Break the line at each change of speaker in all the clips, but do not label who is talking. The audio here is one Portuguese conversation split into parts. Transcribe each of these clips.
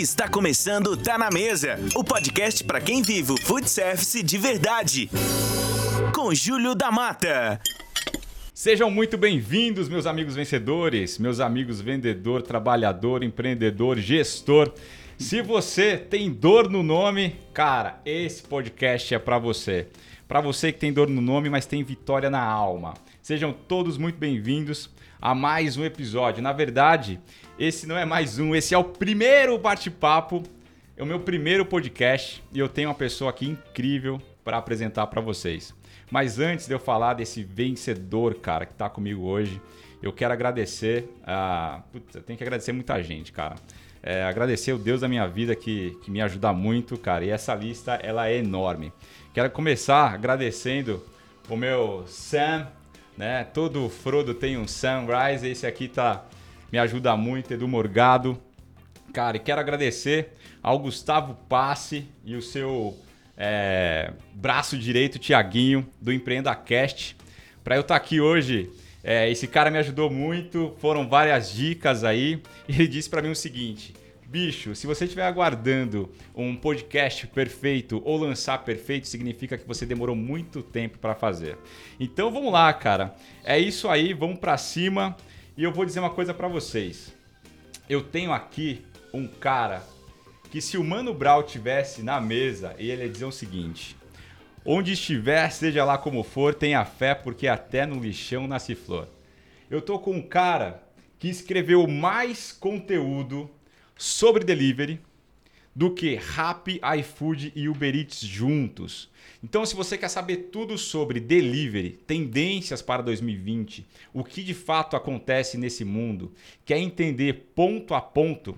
Está começando Tá na Mesa, o podcast para quem vive o food service de verdade. Com Júlio da Mata.
Sejam muito bem-vindos, meus amigos vencedores, meus amigos vendedor, trabalhador, empreendedor, gestor. Se você tem dor no nome, cara, esse podcast é para você. Para você que tem dor no nome, mas tem vitória na alma. Sejam todos muito bem-vindos a mais um episódio. Na verdade, esse não é mais um, esse é o primeiro bate-papo, é o meu primeiro podcast e eu tenho uma pessoa aqui incrível para apresentar para vocês. Mas antes de eu falar desse vencedor, cara, que está comigo hoje, eu quero agradecer a. Putz, eu tenho que agradecer muita gente, cara. É, agradecer o Deus da minha vida que, que me ajuda muito, cara. E essa lista ela é enorme. Quero começar agradecendo o meu Sam, né? Todo Frodo tem um Sunrise, esse aqui tá me ajuda muito, Edu Morgado. Cara, e quero agradecer ao Gustavo Passe e o seu é, braço direito, Tiaguinho, do Empreenda Cast. Para eu estar tá aqui hoje, é, esse cara me ajudou muito, foram várias dicas aí. E ele disse para mim o seguinte: Bicho, se você estiver aguardando um podcast perfeito ou lançar perfeito, significa que você demorou muito tempo para fazer. Então vamos lá, cara. É isso aí, vamos para cima. E eu vou dizer uma coisa para vocês. Eu tenho aqui um cara que se o Mano Brown tivesse na mesa, ele ia dizer o seguinte: Onde estiver, seja lá como for, tenha fé, porque até no lixão nasce flor. Eu tô com um cara que escreveu mais conteúdo sobre delivery do que Rappi, iFood e Uber Eats juntos. Então, se você quer saber tudo sobre delivery, tendências para 2020, o que de fato acontece nesse mundo, quer entender ponto a ponto,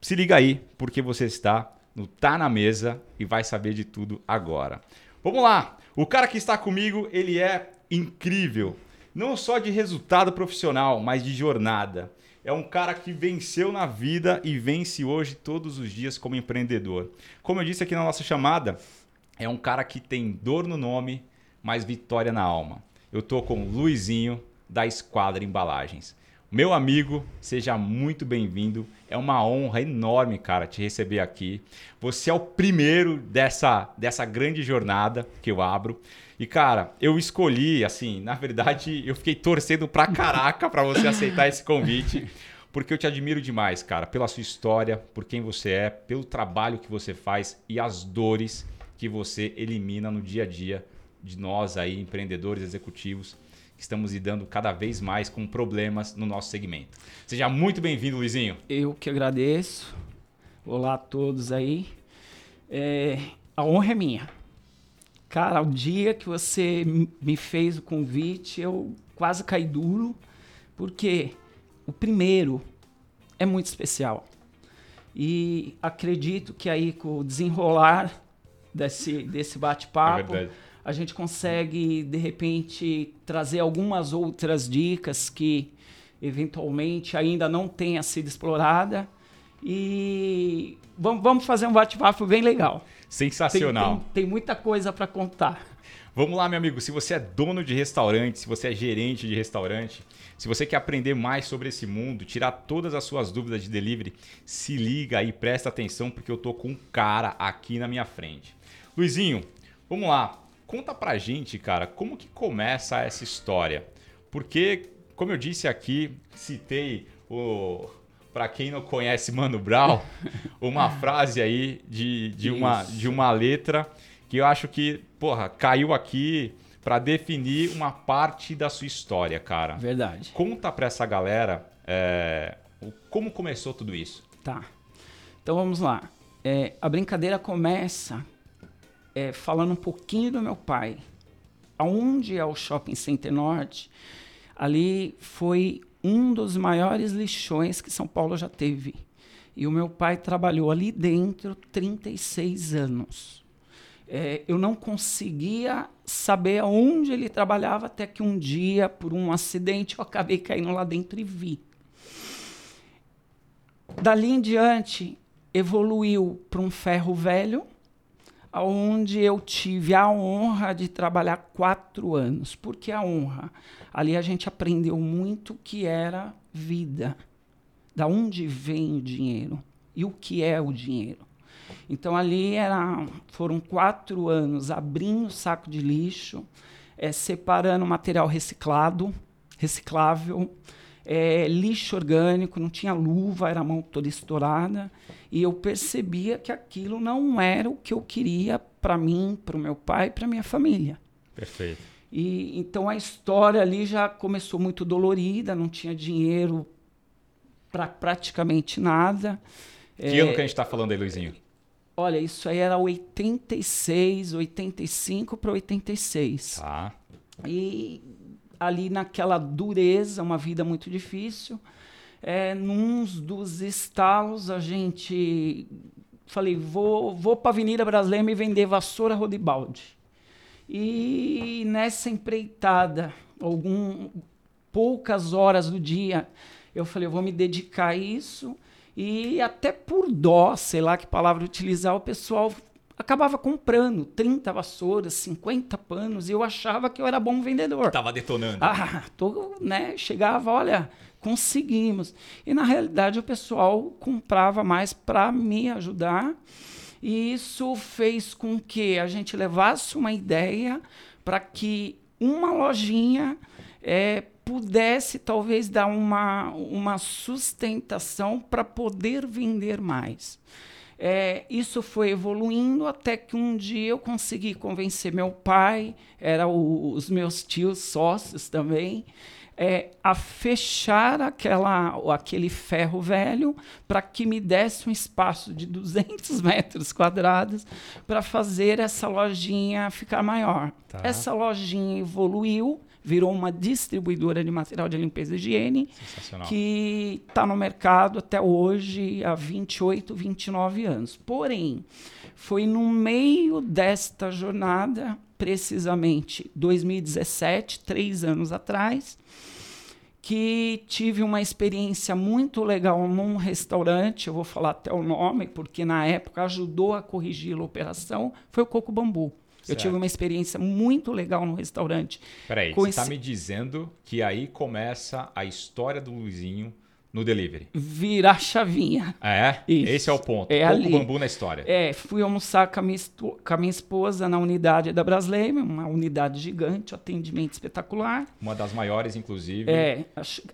se liga aí, porque você está no Tá na Mesa e vai saber de tudo agora. Vamos lá! O cara que está comigo, ele é incrível. Não só de resultado profissional, mas de jornada é um cara que venceu na vida e vence hoje todos os dias como empreendedor. Como eu disse aqui na nossa chamada, é um cara que tem dor no nome, mas vitória na alma. Eu tô com o Luizinho da Esquadra Embalagens. Meu amigo, seja muito bem-vindo. É uma honra enorme, cara, te receber aqui. Você é o primeiro dessa, dessa grande jornada que eu abro. E, cara, eu escolhi, assim, na verdade, eu fiquei torcendo pra caraca pra você aceitar esse convite. Porque eu te admiro demais, cara, pela sua história, por quem você é, pelo trabalho que você faz e as dores que você elimina no dia a dia de nós aí, empreendedores, executivos, que estamos lidando cada vez mais com problemas no nosso segmento. Seja muito bem-vindo, Luizinho.
Eu que agradeço. Olá a todos aí. É, a honra é minha. Cara, o dia que você me fez o convite, eu quase caí duro, porque o primeiro é muito especial. E acredito que aí com o desenrolar desse, desse bate-papo, é a gente consegue, de repente, trazer algumas outras dicas que eventualmente ainda não tenha sido explorada. E vamos, vamos fazer um bate-papo bem legal.
Sensacional.
Tem, tem, tem muita coisa para contar.
Vamos lá, meu amigo. Se você é dono de restaurante, se você é gerente de restaurante, se você quer aprender mais sobre esse mundo, tirar todas as suas dúvidas de delivery, se liga aí, presta atenção, porque eu tô com um cara aqui na minha frente. Luizinho, vamos lá. Conta pra gente, cara, como que começa essa história? Porque, como eu disse aqui, citei o para quem não conhece Mano Brown, uma frase aí de, de, uma, de uma letra que eu acho que, porra, caiu aqui para definir uma parte da sua história, cara.
Verdade.
Conta para essa galera é, como começou tudo isso.
Tá. Então vamos lá. É, a brincadeira começa é, falando um pouquinho do meu pai. Aonde é o Shopping Center Norte, ali foi um dos maiores lixões que São Paulo já teve. E o meu pai trabalhou ali dentro 36 anos. É, eu não conseguia saber aonde ele trabalhava até que um dia, por um acidente, eu acabei caindo lá dentro e vi. Dali em diante, evoluiu para um ferro velho, onde eu tive a honra de trabalhar quatro anos. Por que a honra? Ali a gente aprendeu muito que era vida. Da onde vem o dinheiro? e o que é o dinheiro. Então ali era, foram quatro anos abrindo saco de lixo, é, separando material reciclado, reciclável, é, lixo orgânico, não tinha luva, era mão toda estourada. E eu percebia que aquilo não era o que eu queria para mim, para o meu pai, para minha família.
Perfeito.
E então a história ali já começou muito dolorida, não tinha dinheiro para praticamente nada.
Que é, ano que a gente está falando aí, Luizinho?
Olha, isso aí era 86, 85 para 86.
Tá.
E ali naquela dureza, uma vida muito difícil. É, num dos estalos, a gente. Falei, vou, vou para a Avenida Brasileira me vender vassoura Rodibaldi. E nessa empreitada, algum, poucas horas do dia, eu falei, eu vou me dedicar a isso. E até por dó, sei lá que palavra utilizar, o pessoal acabava comprando 30 vassouras, 50 panos, e eu achava que eu era bom vendedor.
Tava detonando.
Ah, tô, né, chegava, olha, conseguimos. E na realidade o pessoal comprava mais para me ajudar. E isso fez com que a gente levasse uma ideia para que uma lojinha é, pudesse talvez dar uma, uma sustentação para poder vender mais. É, isso foi evoluindo até que um dia eu consegui convencer meu pai, eram os meus tios sócios também, é, a fechar aquela, aquele ferro velho para que me desse um espaço de 200 metros quadrados para fazer essa lojinha ficar maior. Tá. Essa lojinha evoluiu, virou uma distribuidora de material de limpeza e higiene que está no mercado até hoje há 28, 29 anos. Porém, foi no meio desta jornada, precisamente 2017, três anos atrás, que tive uma experiência muito legal num restaurante, eu vou falar até o nome, porque na época ajudou a corrigir a operação, foi o Coco Bambu. Certo. Eu tive uma experiência muito legal no restaurante.
Peraí, você está esse... me dizendo que aí começa a história do Luizinho no delivery.
Virar chavinha.
É? Isso. Esse é o ponto.
É
Pouco ali. bambu na história.
É, fui almoçar com a, minha, com a minha esposa na unidade da Brasleime, uma unidade gigante, atendimento espetacular.
Uma das maiores, inclusive.
É,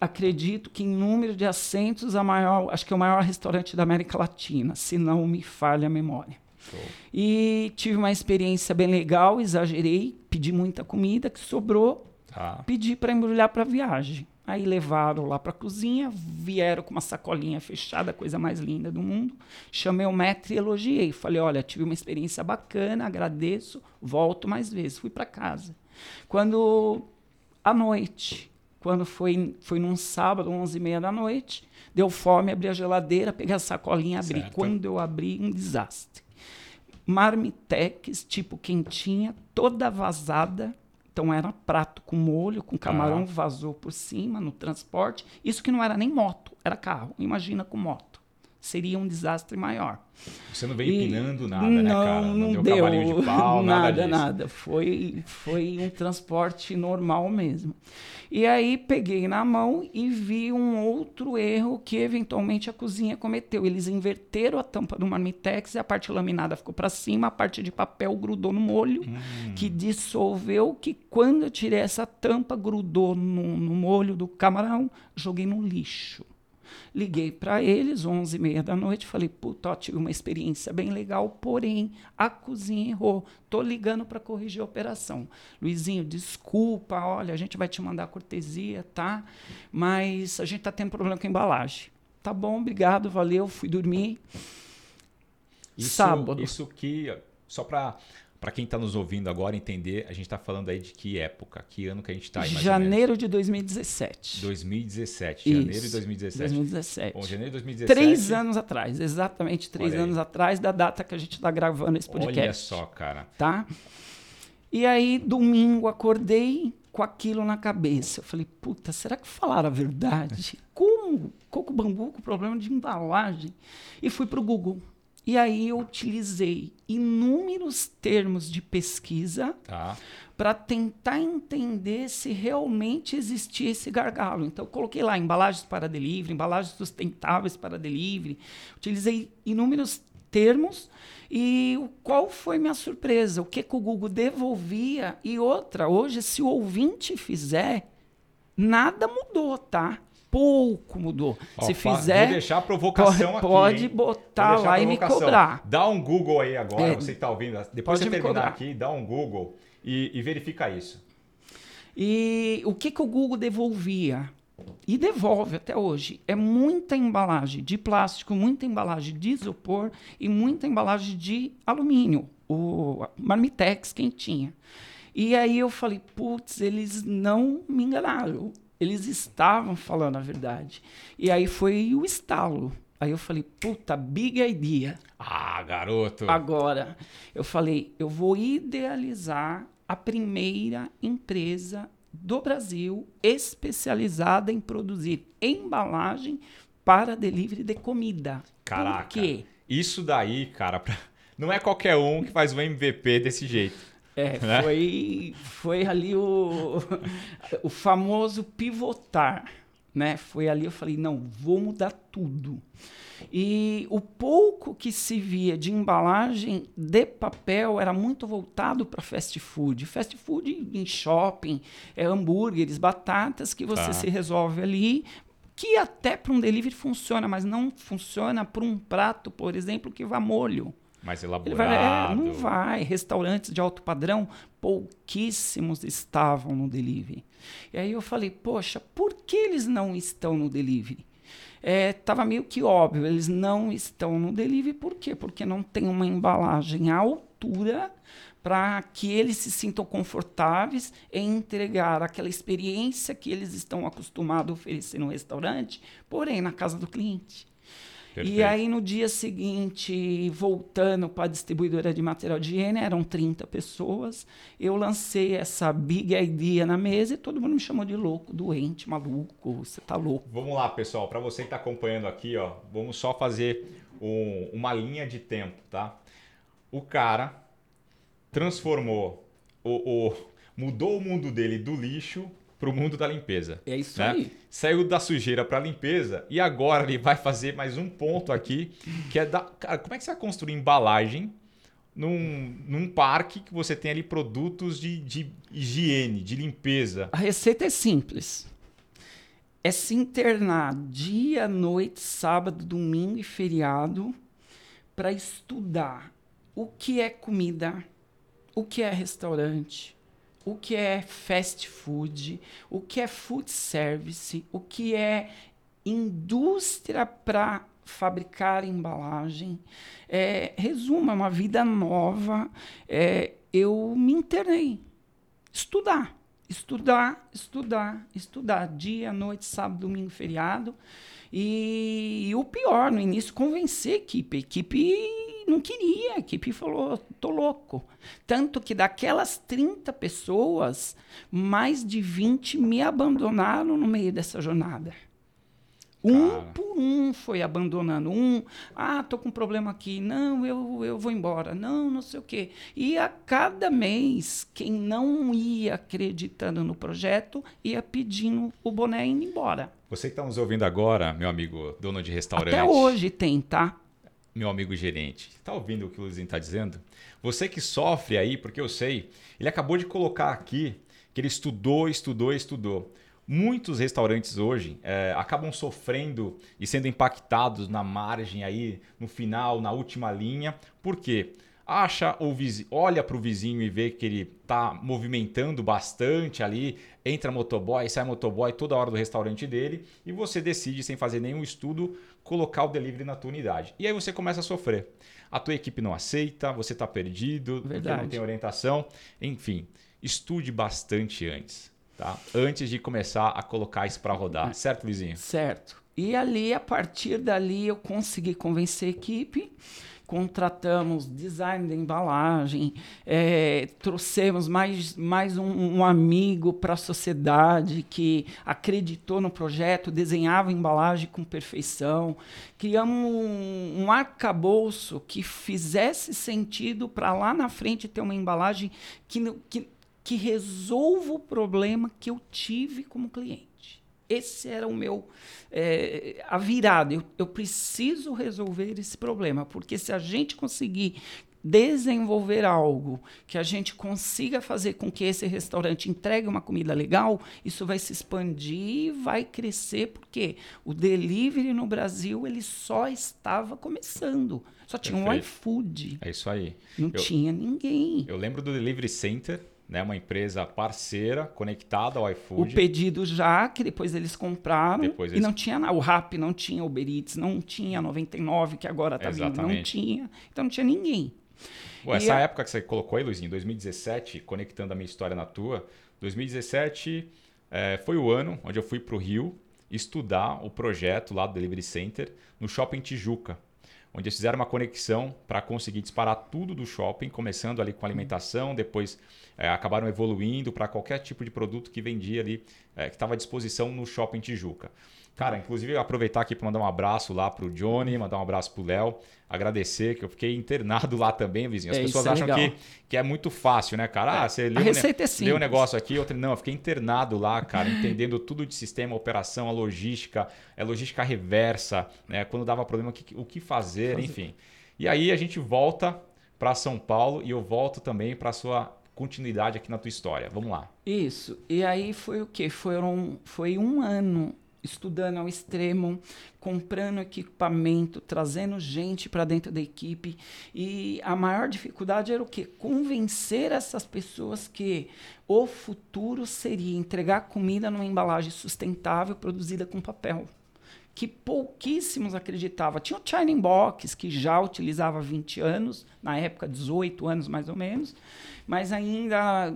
acredito que em número de assentos, a maior, acho que é o maior restaurante da América Latina, se não me falha a memória. Show. E tive uma experiência bem legal, exagerei, pedi muita comida que sobrou, tá. pedi para embrulhar para viagem. Aí levaram lá para a cozinha, vieram com uma sacolinha fechada, coisa mais linda do mundo. Chamei o metro e elogiei. Falei: olha, tive uma experiência bacana, agradeço, volto mais vezes. Fui para casa. Quando, à noite, quando foi, foi num sábado, 11 e meia da noite, deu fome, abri a geladeira, peguei a sacolinha, abri. Certo. Quando eu abri, um desastre. Marmitex, tipo quentinha, toda vazada então era prato com molho, com camarão, ah. vazou por cima no transporte. Isso que não era nem moto, era carro. Imagina com moto. Seria um desastre maior.
Você não veio e empinando nada, não, né, cara?
Não, não deu, deu de pau, nada, nada, nada. Foi, foi um transporte normal mesmo. E aí peguei na mão e vi um outro erro que eventualmente a cozinha cometeu. Eles inverteram a tampa do marmitex e a parte laminada ficou para cima, a parte de papel grudou no molho, hum. que dissolveu, que quando eu tirei essa tampa, grudou no, no molho do camarão, joguei no lixo. Liguei para eles, 11 e meia da noite, falei, puta, ó, tive uma experiência bem legal, porém, a cozinha errou. Tô ligando para corrigir a operação. Luizinho, desculpa, olha, a gente vai te mandar cortesia, tá? Mas a gente tá tendo problema com a embalagem. Tá bom, obrigado, valeu, fui dormir.
Isso, Sábado. Isso que, só para para quem está nos ouvindo agora entender, a gente está falando aí de que época, que ano que a gente está
Janeiro de 2017.
2017, Isso. janeiro de 2017.
2017.
Bom, janeiro de 2017.
Três anos atrás, exatamente três anos atrás da data que a gente está gravando esse podcast.
Olha só, cara.
Tá? E aí, domingo, acordei com aquilo na cabeça. Eu falei, puta, será que falaram a verdade? Como? Coco bambu com problema de embalagem? E fui para o Google E aí eu utilizei inúmeros termos de pesquisa
Tá.
para tentar entender se realmente existia esse gargalo. Então, eu coloquei lá embalagens para delivery, embalagens sustentáveis para delivery, utilizei inúmeros termos e qual foi minha surpresa? O que, que o Google devolvia? E outra, hoje, se o ouvinte fizer, nada mudou, tá? Pouco mudou.
Ó,
se fizer,
Vou deixar a provocação
pode,
aqui.
pode botar lá e me cobrar.
Dá um Google aí agora,
É,
você que tá ouvindo. Depois
me
terminar
cobrar.
aqui, dá um Google e, e verifica isso.
E o que, que o Google devolvia? E devolve até hoje. É muita embalagem de plástico, muita embalagem de isopor e muita embalagem de alumínio. O Marmitex quentinha. E aí eu falei, putz, eles não me enganaram. Eles estavam falando a verdade. E aí foi o estalo. Aí eu falei, puta, big idea.
Ah, garoto.
Agora, eu falei, eu vou idealizar a primeira empresa do Brasil especializada em produzir embalagem para delivery de comida.
Caraca.
Por quê?
Isso daí, cara, não é qualquer um que faz um MVP desse jeito.
É,
Né?
foi, foi ali o, o famoso pivotar, né? Foi ali eu falei, não, vou mudar tudo. E o pouco que se via de embalagem de papel era muito voltado para fast food. Fast food em shopping, é hambúrgueres, batatas que você
Tá.
se resolve ali, que até para um delivery funciona, mas não funciona para um prato, por exemplo, que vá molho.
Mais
Ele
elaborado.
vai, é, não vai. Restaurantes de alto padrão, pouquíssimos estavam no delivery. E aí eu falei, poxa, por que eles não estão no delivery? É, tava meio que óbvio, eles não estão no delivery, por quê? Porque não tem uma embalagem à altura para que eles se sintam confortáveis em entregar aquela experiência que eles estão acostumados a oferecer no restaurante, porém na casa do cliente.
Perfeito.
E aí, no dia seguinte, voltando para a distribuidora de material de higiene, eram 30 pessoas. Eu lancei essa big idea na mesa e todo mundo me chamou de louco, doente, maluco, você tá louco.
Vamos lá, pessoal. Para você que está acompanhando aqui, ó, vamos só fazer um- uma linha de tempo, tá? O cara transformou, o, o- mudou o mundo dele do lixo para o mundo da limpeza.
É isso
né?
aí.
Saiu da sujeira para limpeza e agora ele vai fazer mais um ponto aqui, que é da. Cara, como é que você vai construir embalagem num, num parque que você tem ali produtos de, de higiene, de limpeza?
A receita é simples. É se internar dia, noite, sábado, domingo e feriado para estudar o que é comida, o que é restaurante, o que é fast food, o que é food service, o que é indústria para fabricar embalagem. É, resumo, é uma vida nova. É, eu me internei. Estudar. Estudar, estudar, estudar. Dia, noite, sábado, domingo, feriado. E, o pior, no início, convencer a equipe. A equipe não queria, a equipe falou, tô louco. Tanto que daquelas 30 pessoas, mais de 20 me abandonaram no meio dessa jornada. Um
Cara.
por um foi abandonando. Um, ah, tô com um problema aqui. Não, eu, eu vou embora. Não, não sei o quê. E a cada mês, quem não ia acreditando no projeto, ia pedindo o boné indo embora.
Você que está nos ouvindo agora, meu amigo dono de restaurante.
Até hoje tem, tá?
Meu amigo gerente, tá ouvindo o que o Luizinho tá dizendo? Você que sofre aí, porque eu sei, ele acabou de colocar aqui que ele estudou, estudou, estudou. Muitos restaurantes hoje é, acabam sofrendo e sendo impactados na margem aí, no final, na última linha. Por quê? Acha o vizinho, olha para o vizinho e vê que ele tá movimentando bastante ali, entra motoboy, sai motoboy toda hora do restaurante dele e você decide sem fazer nenhum estudo colocar o delivery na tua unidade. E aí você começa a sofrer. A tua equipe não aceita, você está perdido, não tem orientação. Enfim, estude bastante antes, tá? Antes de começar a colocar isso para rodar, certo, Luizinho?
Certo. E ali, a partir dali, eu consegui convencer a equipe contratamos design da embalagem, é, trouxemos mais, mais um, um amigo para a sociedade que acreditou no projeto, desenhava embalagem com perfeição, criamos um, um arcabouço que fizesse sentido para lá na frente ter uma embalagem que, que, que resolva o problema que eu tive como cliente. Esse era o meu é, a virada. Eu, eu preciso resolver esse problema, porque se a gente conseguir desenvolver algo que a gente consiga fazer com que esse restaurante entregue uma comida legal, isso vai se expandir, vai crescer, porque o delivery no Brasil ele só estava começando. Só tinha Perfeito. um iFood.
É isso aí.
Não eu, tinha ninguém.
Eu lembro do Delivery Center, né, uma empresa parceira conectada ao iFood.
O pedido já, que depois eles compraram depois eles... e não tinha nada. O Rap não tinha, o Uber Eats não tinha, 99 que agora está vindo, não tinha. Então não tinha ninguém.
Ué, essa época que você colocou aí, Luizinho, 2017, conectando a minha história na tua, 2017 é, foi o ano onde eu fui para o Rio estudar o projeto lá do Delivery Center no Shopping Tijuca onde eles fizeram uma conexão para conseguir disparar tudo do shopping, começando ali com alimentação, depois é, acabaram evoluindo para qualquer tipo de produto que vendia ali, é, que estava à disposição no shopping Tijuca. Cara, inclusive aproveitar aqui para mandar um abraço lá pro Johnny, mandar um abraço pro Léo, agradecer que eu fiquei internado lá também, vizinho. As é, pessoas é acham que, que é muito fácil, né, cara? Ah, você leu,
um,
leu um negócio aqui, outro não, eu fiquei internado lá, cara, entendendo tudo de sistema, operação, a logística, é logística reversa, né? Quando dava problema, o que, o que fazer, fazer, enfim. E aí a gente volta para São Paulo e eu volto também para sua continuidade aqui na tua história. Vamos lá.
Isso. E aí foi o quê? Foram, foi um ano estudando ao extremo, comprando equipamento, trazendo gente para dentro da equipe. E a maior dificuldade era o quê? Convencer essas pessoas que o futuro seria entregar comida numa embalagem sustentável produzida com papel. Que pouquíssimos acreditavam. Tinha o China Box, que já utilizava há 20 anos, na época 18 anos mais ou menos, mas ainda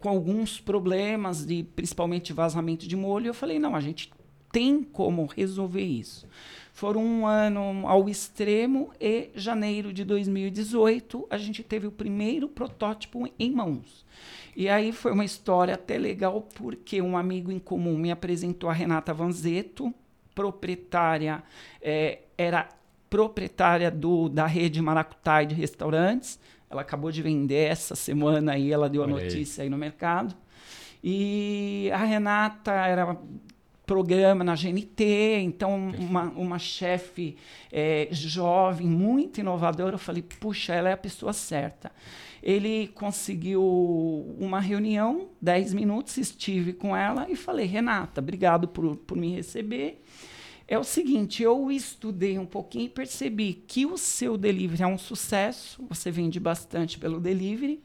com alguns problemas de principalmente vazamento de molho. Eu falei: não, a gente tem como resolver isso. Foram um ano ao extremo e janeiro de 2018 a gente teve o primeiro protótipo em mãos. E aí foi uma história até legal porque um amigo em comum me apresentou a Renata Vanzeto, proprietária, é, era proprietária do, da rede Maracutai de restaurantes. Ela acabou de vender essa semana aí, ela deu a notícia aí no mercado. E a Renata era programa na GNT, então uma, uma chefe é, jovem, muito inovadora. Eu falei, puxa, ela é a pessoa certa. Ele conseguiu uma reunião, 10 minutos, estive com ela e falei, Renata, obrigado por, por me receber. É o seguinte, eu estudei um pouquinho e percebi que o seu delivery é um sucesso, você vende bastante pelo delivery,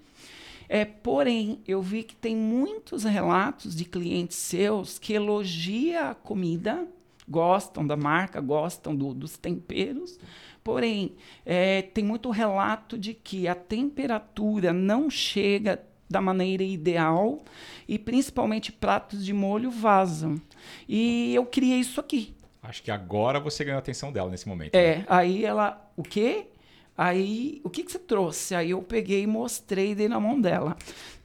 é, porém, eu vi que tem muitos relatos de clientes seus que elogiam a comida, gostam da marca, gostam do, dos temperos, porém, é, tem muito relato de que a temperatura não chega da maneira ideal e principalmente pratos de molho vazam. E eu criei isso aqui.
Acho que agora você ganhou a atenção dela nesse momento.
É, né? aí ela, o quê? Aí, o que, que você trouxe? Aí eu peguei e mostrei, dei na mão dela.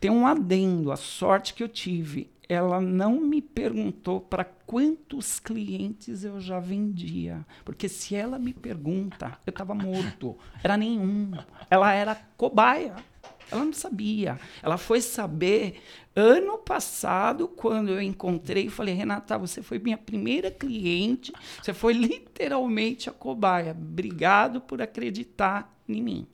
Tem um adendo, a sorte que eu tive. Ela não me perguntou para quantos clientes eu já vendia. Porque se ela me pergunta, eu estava morto. Era nenhum. Ela era cobaia. Ela não sabia. Ela foi saber ano passado, quando eu encontrei falei, Renata, você foi minha primeira cliente, você foi literalmente a cobaia. Obrigado por acreditar em mim.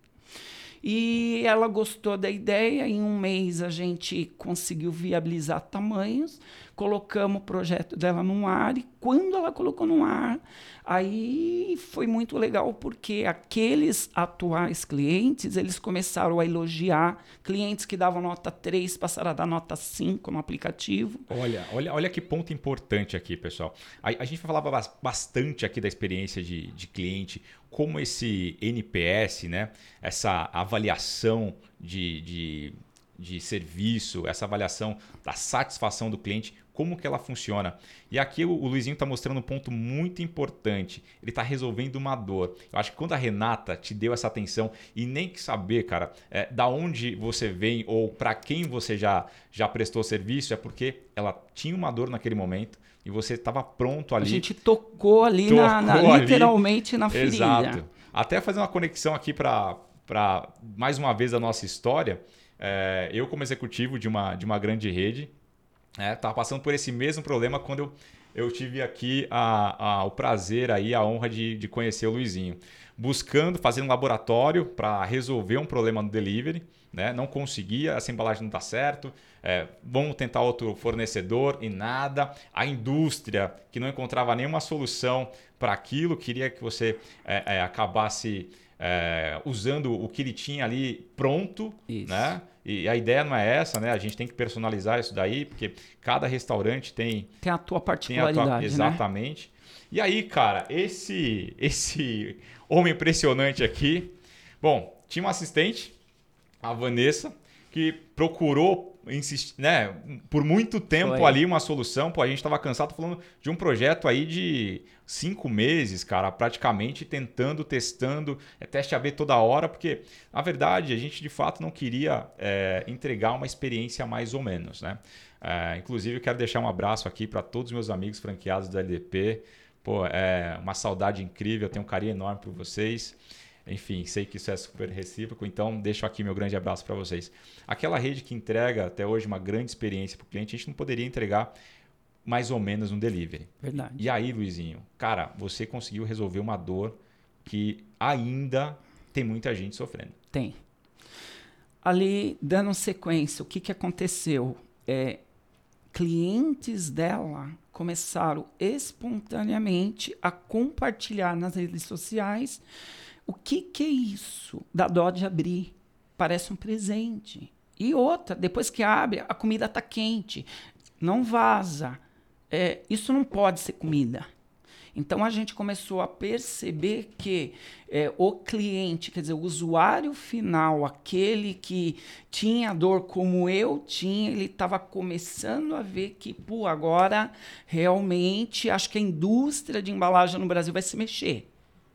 E ela gostou da ideia. Em um mês a gente conseguiu viabilizar tamanhos, colocamos o projeto dela no ar. E quando ela colocou no ar, aí foi muito legal, porque aqueles atuais clientes eles começaram a elogiar. Clientes que davam nota 3 passaram a dar nota 5 no aplicativo.
Olha, olha, olha que ponto importante aqui, pessoal. A, a gente falava bastante aqui da experiência de, de cliente como esse NPS, né, essa avaliação de, de, de serviço, essa avaliação da satisfação do cliente, como que ela funciona. E aqui o, o Luizinho está mostrando um ponto muito importante. Ele está resolvendo uma dor. Eu acho que quando a Renata te deu essa atenção e nem que saber, cara, é, da onde você vem ou para quem você já, já prestou serviço, é porque ela tinha uma dor naquele momento e você estava pronto ali.
A gente tocou ali, tocou na, na ali. literalmente na ferida.
Exato. Até fazer uma conexão aqui para mais uma vez a nossa história. É, eu, como executivo de uma, de uma grande rede, é, passando por esse mesmo problema quando eu, eu tive aqui a, a, o prazer, aí, a honra de, de conhecer o Luizinho. Buscando fazer um laboratório para resolver um problema no delivery. Né? Não conseguia, essa embalagem não está certo. É, vamos tentar outro fornecedor e nada. A indústria que não encontrava nenhuma solução para aquilo, queria que você é, é, acabasse é, usando o que ele tinha ali pronto, Isso. né? E a ideia não é essa, né? A gente tem que personalizar isso daí, porque cada restaurante tem
tem a tua particularidade, a tua,
né? exatamente. Né? E aí, cara, esse esse homem impressionante aqui, bom, tinha uma assistente, a Vanessa, que procurou insistir, né, por muito tempo Foi. ali uma solução. Pô, a gente estava cansado falando de um projeto aí de cinco meses, cara, praticamente tentando, testando, é teste AB toda hora, porque na verdade a gente de fato não queria é, entregar uma experiência mais ou menos, né? É, inclusive eu quero deixar um abraço aqui para todos os meus amigos franqueados da LDP. Pô, é uma saudade incrível, eu tenho um carinho enorme por vocês. Enfim, sei que isso é super recíproco, então deixo aqui meu grande abraço para vocês. Aquela rede que entrega até hoje uma grande experiência para o cliente, a gente não poderia entregar mais ou menos um delivery.
Verdade.
E aí, Luizinho, cara, você conseguiu resolver uma dor que ainda tem muita gente sofrendo.
Tem. Ali, dando sequência, o que, que aconteceu? É, clientes dela começaram espontaneamente a compartilhar nas redes sociais o que, que é isso da dó de abrir? Parece um presente. E outra, depois que abre, a comida está quente, não vaza. É, isso não pode ser comida. Então a gente começou a perceber que é, o cliente, quer dizer, o usuário final, aquele que tinha dor como eu tinha, ele estava começando a ver que, pô, agora realmente acho que a indústria de embalagem no Brasil vai se mexer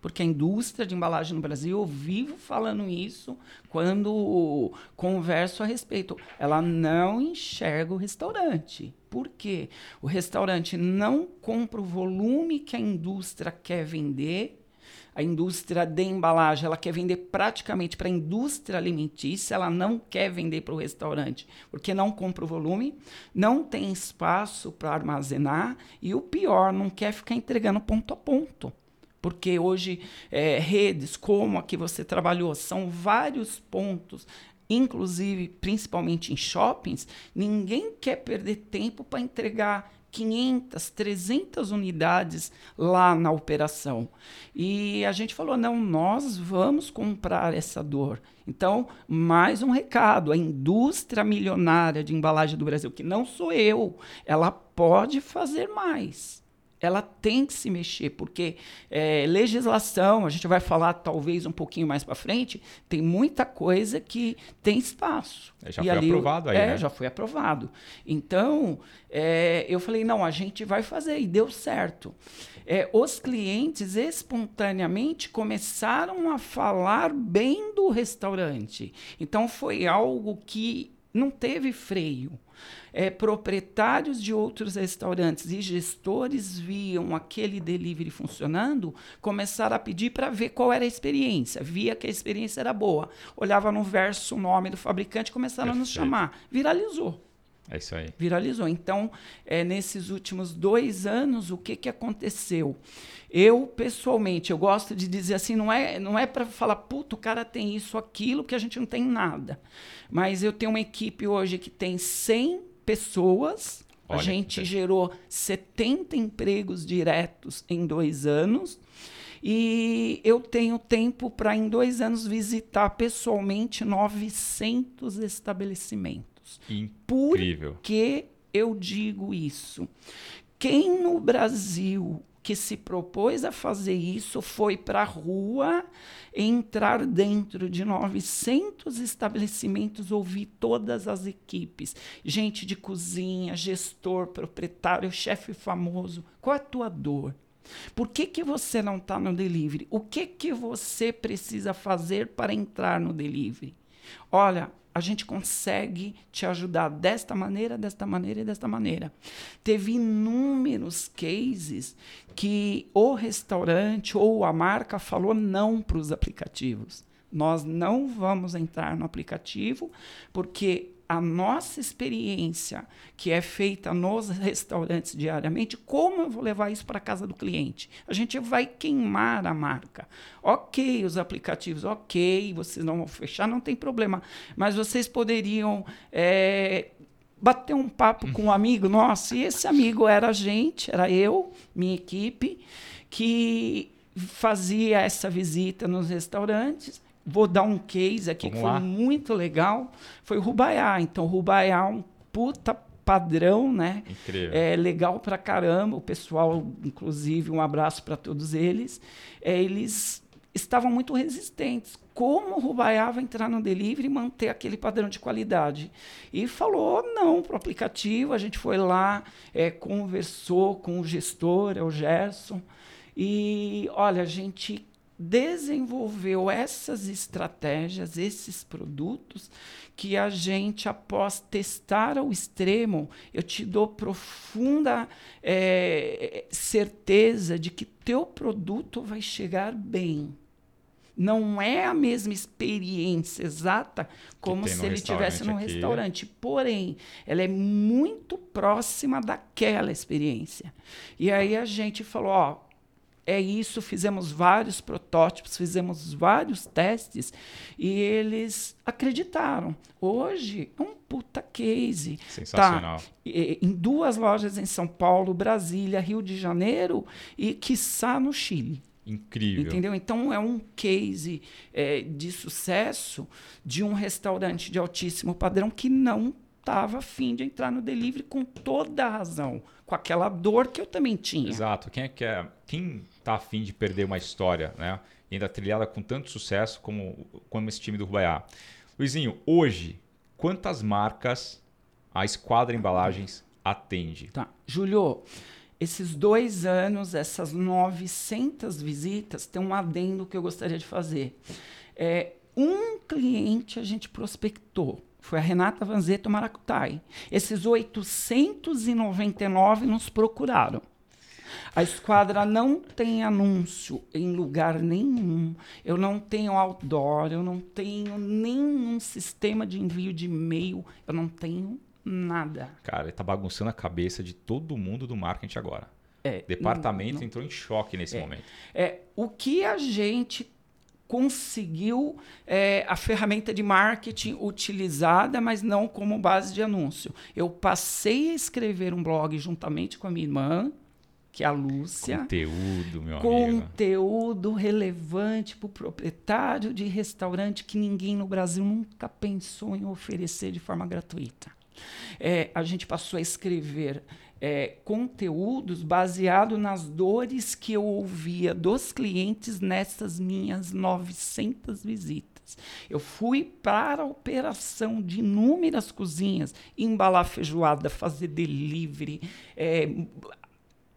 porque a indústria de embalagem no Brasil, eu vivo falando isso quando converso a respeito. Ela não enxerga o restaurante. Por quê? O restaurante não compra o volume que a indústria quer vender. A indústria de embalagem, ela quer vender praticamente para a indústria alimentícia, ela não quer vender para o restaurante, porque não compra o volume, não tem espaço para armazenar e o pior, não quer ficar entregando ponto a ponto porque hoje é, redes como a que você trabalhou são vários pontos inclusive principalmente em shoppings, ninguém quer perder tempo para entregar 500, 300 unidades lá na operação. E a gente falou: não, nós vamos comprar essa dor. Então, mais um recado: a indústria milionária de embalagem do Brasil, que não sou eu, ela pode fazer mais ela tem que se mexer, porque é, legislação, a gente vai falar talvez um pouquinho mais para frente, tem muita coisa que tem espaço.
É, já e foi ali, aprovado aí,
é,
né?
já foi aprovado. Então, é, eu falei, não, a gente vai fazer, e deu certo. É, os clientes espontaneamente começaram a falar bem do restaurante. Então, foi algo que não teve freio é, proprietários de outros restaurantes e gestores viam aquele delivery funcionando, começaram a pedir para ver qual era a experiência. Via que a experiência era boa. Olhava no verso o nome do fabricante, começaram Perfeito. a nos chamar. Viralizou.
É isso aí.
Viralizou. Então, é, nesses últimos dois anos, o que, que aconteceu? Eu, pessoalmente, eu gosto de dizer assim, não é, não é para falar, puto, o cara tem isso, aquilo, que a gente não tem nada. Mas eu tenho uma equipe hoje que tem 100 pessoas. Olha, a gente gerou 70 empregos diretos em dois anos. E eu tenho tempo para, em dois anos, visitar pessoalmente 900 estabelecimentos.
Incrível.
Por que eu digo isso? Quem no Brasil que se propôs a fazer isso foi para a rua, entrar dentro de 900 estabelecimentos, ouvir todas as equipes, gente de cozinha, gestor, proprietário, chefe famoso. Qual é a tua dor? Por que, que você não está no delivery? O que, que você precisa fazer para entrar no delivery? Olha, a gente consegue te ajudar desta maneira, desta maneira e desta maneira. Teve inúmeros cases que o restaurante ou a marca falou não para os aplicativos. Nós não vamos entrar no aplicativo porque a nossa experiência, que é feita nos restaurantes diariamente, como eu vou levar isso para casa do cliente? A gente vai queimar a marca. Ok, os aplicativos, ok, vocês não vão fechar, não tem problema. Mas vocês poderiam é, bater um papo com um amigo nosso, e esse amigo era a gente, era eu, minha equipe, que fazia essa visita nos restaurantes Vou dar um case aqui Vamos que lá. foi muito legal. Foi o Rubaiá. Então, o Rubaiá é um puta padrão, né?
Incrível.
É legal pra caramba. O pessoal, inclusive, um abraço para todos eles. É, eles estavam muito resistentes. Como o Rubaiá vai entrar no delivery e manter aquele padrão de qualidade? E falou não para o aplicativo. A gente foi lá, é, conversou com o gestor, é o Gerson. E olha, a gente desenvolveu essas estratégias, esses produtos, que a gente, após testar ao extremo, eu te dou profunda é, certeza de que teu produto vai chegar bem. Não é a mesma experiência exata como se ele estivesse num aqui. restaurante. Porém, ela é muito próxima daquela experiência. E aí a gente falou: ó, é isso, fizemos vários protótipos, fizemos vários testes e eles acreditaram. Hoje é um puta case.
Sensacional. Tá
em duas lojas em São Paulo, Brasília, Rio de Janeiro e, quiçá, no Chile.
Incrível.
Entendeu? Então é um case é, de sucesso de um restaurante de altíssimo padrão que não estava afim de entrar no delivery com toda a razão, com aquela dor que eu também tinha.
Exato. Quem é que é, quem tá afim de perder uma história, né? E ainda trilhada com tanto sucesso como, como esse time do Rubaiá. Luizinho, hoje, quantas marcas a Esquadra Embalagens atende?
Tá. Julio, esses dois anos, essas 900 visitas, tem um adendo que eu gostaria de fazer. É, um cliente a gente prospectou, foi a Renata Vanzetto Maracutai. Esses 899 nos procuraram. A esquadra não tem anúncio em lugar nenhum. Eu não tenho outdoor, eu não tenho nenhum sistema de envio de e-mail, eu não tenho nada.
Cara, está bagunçando a cabeça de todo mundo do marketing agora. É, Departamento não, não, entrou em choque nesse
é,
momento.
É, o que a gente conseguiu é, a ferramenta de marketing utilizada, mas não como base de anúncio. Eu passei a escrever um blog juntamente com a minha irmã, que é a Lúcia.
Conteúdo, meu
amigo. Conteúdo relevante para o proprietário de restaurante que ninguém no Brasil nunca pensou em oferecer de forma gratuita. É, a gente passou a escrever é, conteúdos baseado nas dores que eu ouvia dos clientes nessas minhas 900 visitas. Eu fui para a operação de inúmeras cozinhas, embalar feijoada, fazer delivery, é,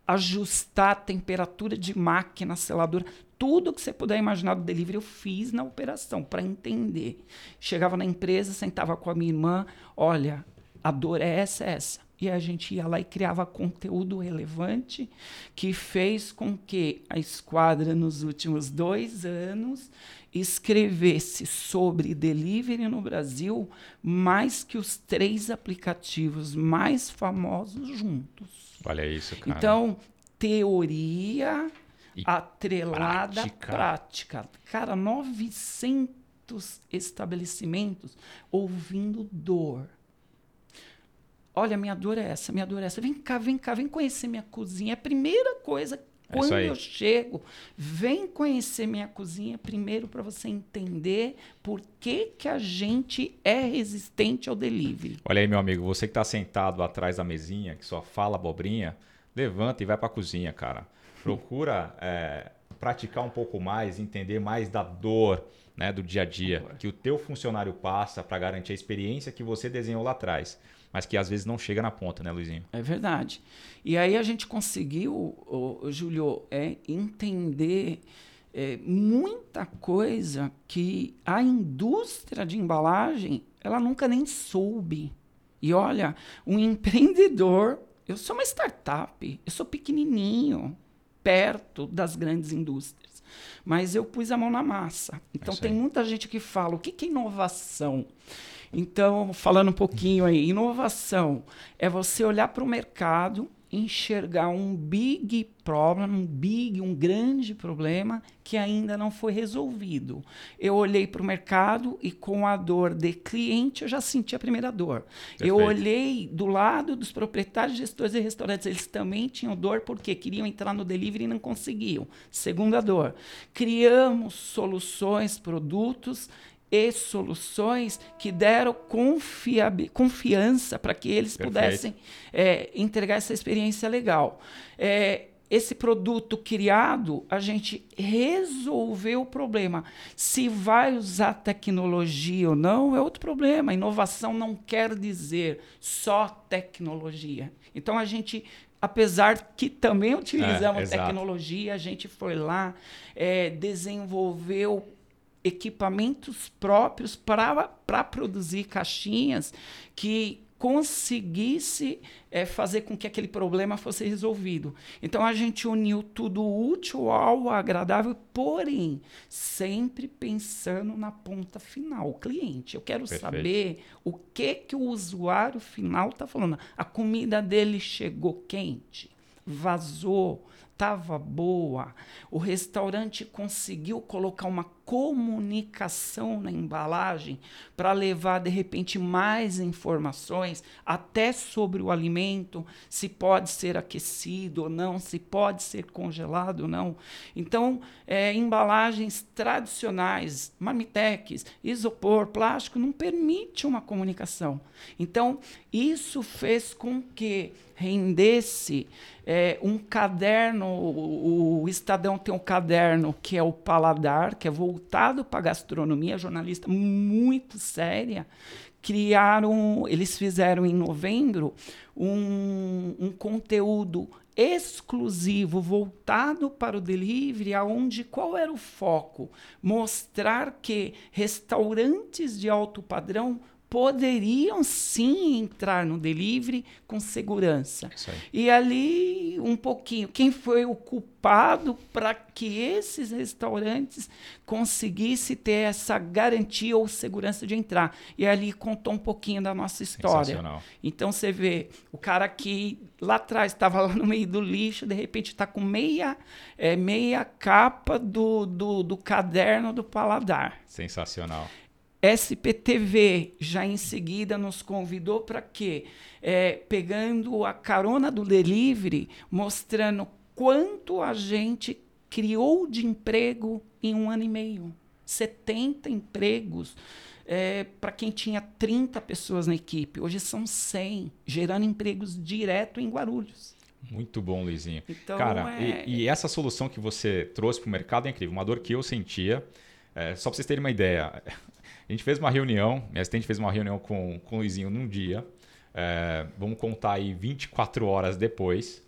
ajustar a temperatura de máquina, seladora, tudo que você puder imaginar do delivery eu fiz na operação para entender. Chegava na empresa, sentava com a minha irmã, olha, a dor é essa, é essa. E a gente ia lá e criava conteúdo relevante que fez com que a esquadra, nos últimos dois anos, escrevesse sobre delivery no Brasil mais que os três aplicativos mais famosos juntos.
Olha isso, cara.
Então, teoria e atrelada prática. prática. Cara, 900 estabelecimentos ouvindo dor. Olha, minha dor é essa, minha dor é essa. Vem cá, vem cá, vem conhecer minha cozinha. É a primeira coisa é quando eu chego, vem conhecer minha cozinha primeiro para você entender por que, que a gente é resistente ao delivery.
Olha aí, meu amigo, você que está sentado atrás da mesinha, que só fala abobrinha, levanta e vai para a cozinha, cara. Procura é, praticar um pouco mais, entender mais da dor né, do dia a dia que o teu funcionário passa para garantir a experiência que você desenhou lá atrás mas que às vezes não chega na ponta, né, Luizinho?
É verdade. E aí a gente conseguiu, o, o Júlio, é, entender é, muita coisa que a indústria de embalagem ela nunca nem soube. E olha, um empreendedor, eu sou uma startup, eu sou pequenininho, perto das grandes indústrias. Mas eu pus a mão na massa. Então tem muita gente que fala, o que, que é inovação? Então, falando um pouquinho aí, inovação é você olhar para o mercado, enxergar um big problem, um big, um grande problema que ainda não foi resolvido. Eu olhei para o mercado e com a dor de cliente eu já senti a primeira dor. Perfeito. Eu olhei do lado dos proprietários, gestores de restaurantes, eles também tinham dor porque queriam entrar no delivery e não conseguiam. Segunda dor. Criamos soluções, produtos e soluções que deram confiança para que eles Perfeito. pudessem é, entregar essa experiência legal. É, esse produto criado, a gente resolveu o problema. Se vai usar tecnologia ou não, é outro problema. Inovação não quer dizer só tecnologia. Então a gente apesar que também utilizamos é, tecnologia, a gente foi lá, é, desenvolveu equipamentos próprios para produzir caixinhas que conseguisse é, fazer com que aquele problema fosse resolvido. Então a gente uniu tudo útil ao agradável, porém sempre pensando na ponta final, o cliente. Eu quero Perfeito. saber o que que o usuário final está falando. A comida dele chegou quente, vazou, estava boa. O restaurante conseguiu colocar uma comunicação na embalagem para levar de repente mais informações até sobre o alimento, se pode ser aquecido ou não, se pode ser congelado ou não. Então, é, embalagens tradicionais, marmitex, isopor, plástico, não permite uma comunicação. Então, isso fez com que rendesse é, um caderno, o, o Estadão tem um caderno que é o Paladar, que é voltado para gastronomia, jornalista muito séria, criaram, eles fizeram em novembro um, um conteúdo exclusivo voltado para o delivery, aonde qual era o foco? Mostrar que restaurantes de alto padrão poderiam sim entrar no delivery com segurança. E ali um pouquinho, quem foi o culpado para que esses restaurantes conseguissem ter essa garantia ou segurança de entrar? E ali contou um pouquinho da nossa história. Então você vê o cara que lá atrás estava lá no meio do lixo, de repente está com meia, é, meia capa do, do, do caderno do paladar.
Sensacional.
SPTV já em seguida nos convidou para quê? É, pegando a carona do delivery, mostrando quanto a gente criou de emprego em um ano e meio. 70 empregos é, para quem tinha 30 pessoas na equipe. Hoje são 100, gerando empregos direto em Guarulhos.
Muito bom, Luizinho. Então, Cara, é... e, e, essa solução que você trouxe para o mercado é incrível. Uma dor que eu sentia. É, só para vocês terem uma ideia, a gente fez uma reunião, minha assistente fez uma reunião com, com o Luizinho num dia. É, vamos contar aí 24 horas depois.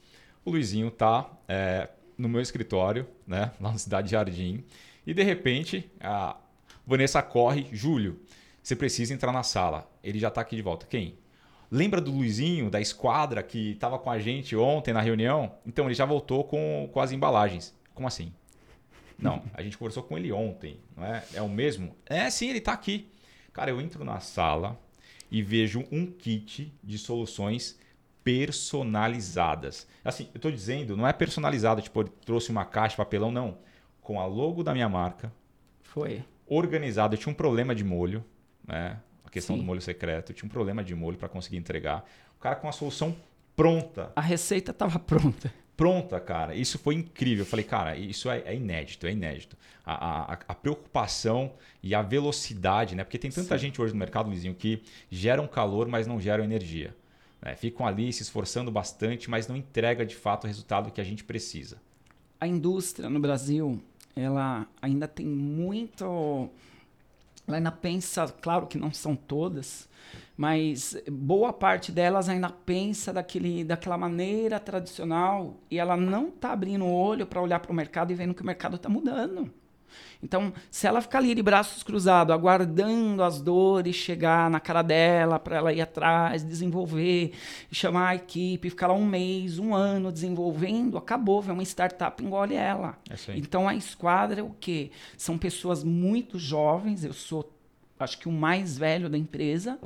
O Luizinho tá é, no meu escritório, né, lá na Cidade de Jardim. E de repente, a Vanessa corre, Júlio, você precisa entrar na sala. Ele já está aqui de volta. Quem? Lembra do Luizinho, da esquadra que estava com a gente ontem na reunião? Então, ele já voltou com, com as embalagens. Como assim? Não, a gente conversou com ele ontem, não é? É o mesmo? É, sim, ele está aqui. Cara, eu entro na sala e vejo um kit de soluções personalizadas. Assim, eu estou dizendo, não é personalizado, tipo, ele trouxe uma caixa de papelão, não. Com a logo da minha marca.
Foi.
Organizado. Eu tinha um problema de molho, né? A questão Sim. do molho secreto. Eu tinha um problema de molho para conseguir entregar. O cara com a solução pronta.
A receita estava pronta
pronta, cara. Isso foi incrível. Eu falei, cara, isso é, é inédito, é inédito. A, a, a, preocupação e a velocidade, né? Porque tem tanta Sim. gente hoje no mercado, Luizinho, que geram calor, mas não geram energia. Né? Ficam ali se esforçando bastante, mas não entrega de fato o resultado que a gente precisa.
a indústria no Brasil, ela ainda tem muito. Ela ainda pensa, claro que não são todas, mas boa parte delas ainda pensa daquele, daquela maneira tradicional e ela não está abrindo o olho para olhar para o mercado e vendo que o mercado está mudando. Então, se ela ficar ali de braços cruzados, aguardando as dores chegar na cara dela, para ela ir atrás, desenvolver, chamar a equipe, ficar lá um mês, um ano desenvolvendo, acabou, vem uma startup engole ela.
É.
Então, a esquadra é o quê? São pessoas muito jovens, eu sou, acho que o mais velho da empresa,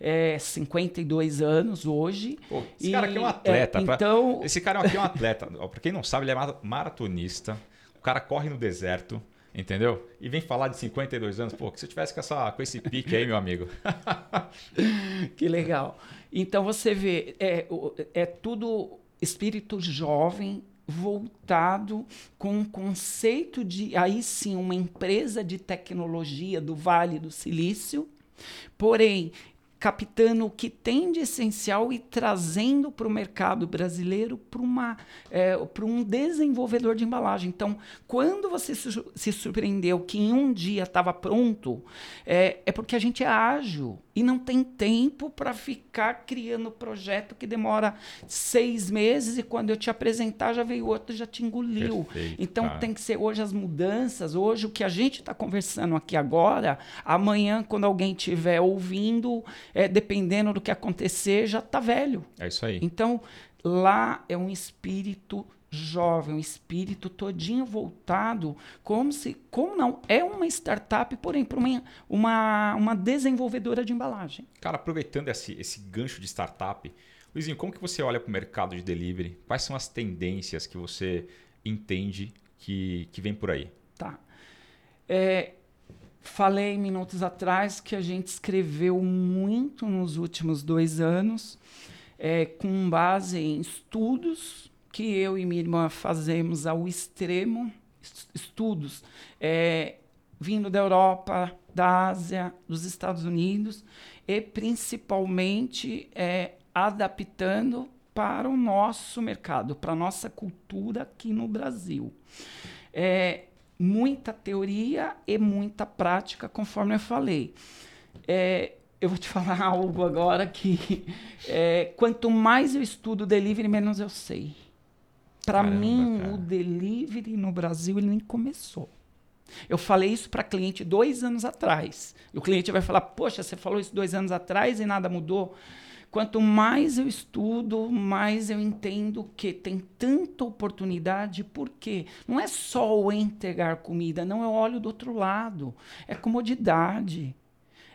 é 52 anos hoje.
Pô, esse
E,
cara aqui é um atleta.
é,
pra-
então-
Esse cara aqui é um atleta. Ó, Pra quem não sabe, ele é mara- maratonista. O cara corre no deserto, entendeu? E vem falar de 52 anos. Pô, que se eu tivesse com, essa, com esse pique aí, meu amigo.
Que legal. Então você vê, é, é tudo espírito jovem voltado com um conceito de aí sim uma empresa de tecnologia do Vale do Silício, porém captando o que tem de essencial e trazendo para o mercado brasileiro para é, para um desenvolvedor de embalagem. Então, quando você se, se surpreendeu que em um dia estava pronto, é, é porque a gente é ágil e não tem tempo para ficar criando projeto que demora seis meses e quando eu te apresentar já veio outro e já te engoliu.
Perfeito,
então
cara.
tem que ser hoje as mudanças, hoje o que a gente está conversando aqui agora, amanhã quando alguém estiver ouvindo, é, dependendo do que acontecer, já está velho.
É isso aí.
Então, lá é um espírito jovem, um espírito todinho voltado, como se, como não, é uma startup, porém para uma, uma, uma desenvolvedora de embalagem.
Cara, aproveitando esse, esse gancho de startup, Luizinho, como que você olha para o mercado de delivery? Quais são as tendências que você entende que, que vem por aí?
Tá. É, falei minutos atrás que a gente escreveu muito nos últimos dois anos, é, com base em estudos que eu e minha irmã fazemos ao extremo, es- estudos é, vindo da Europa, da Ásia, dos Estados Unidos e principalmente é, adaptando para o nosso mercado, para a nossa cultura aqui no Brasil. É, muita teoria e muita prática, conforme eu falei. É, eu vou te falar algo agora que é, quanto mais eu estudo delivery, menos eu sei. Para mim,
cara.
o delivery no Brasil ele nem começou. Eu falei isso para cliente dois anos atrás. E o cliente vai falar: Poxa, você falou isso dois anos atrás e nada mudou. Quanto mais eu estudo, mais eu entendo que tem tanta oportunidade, porque não é só o entregar comida, não, eu olho do outro lado. É comodidade,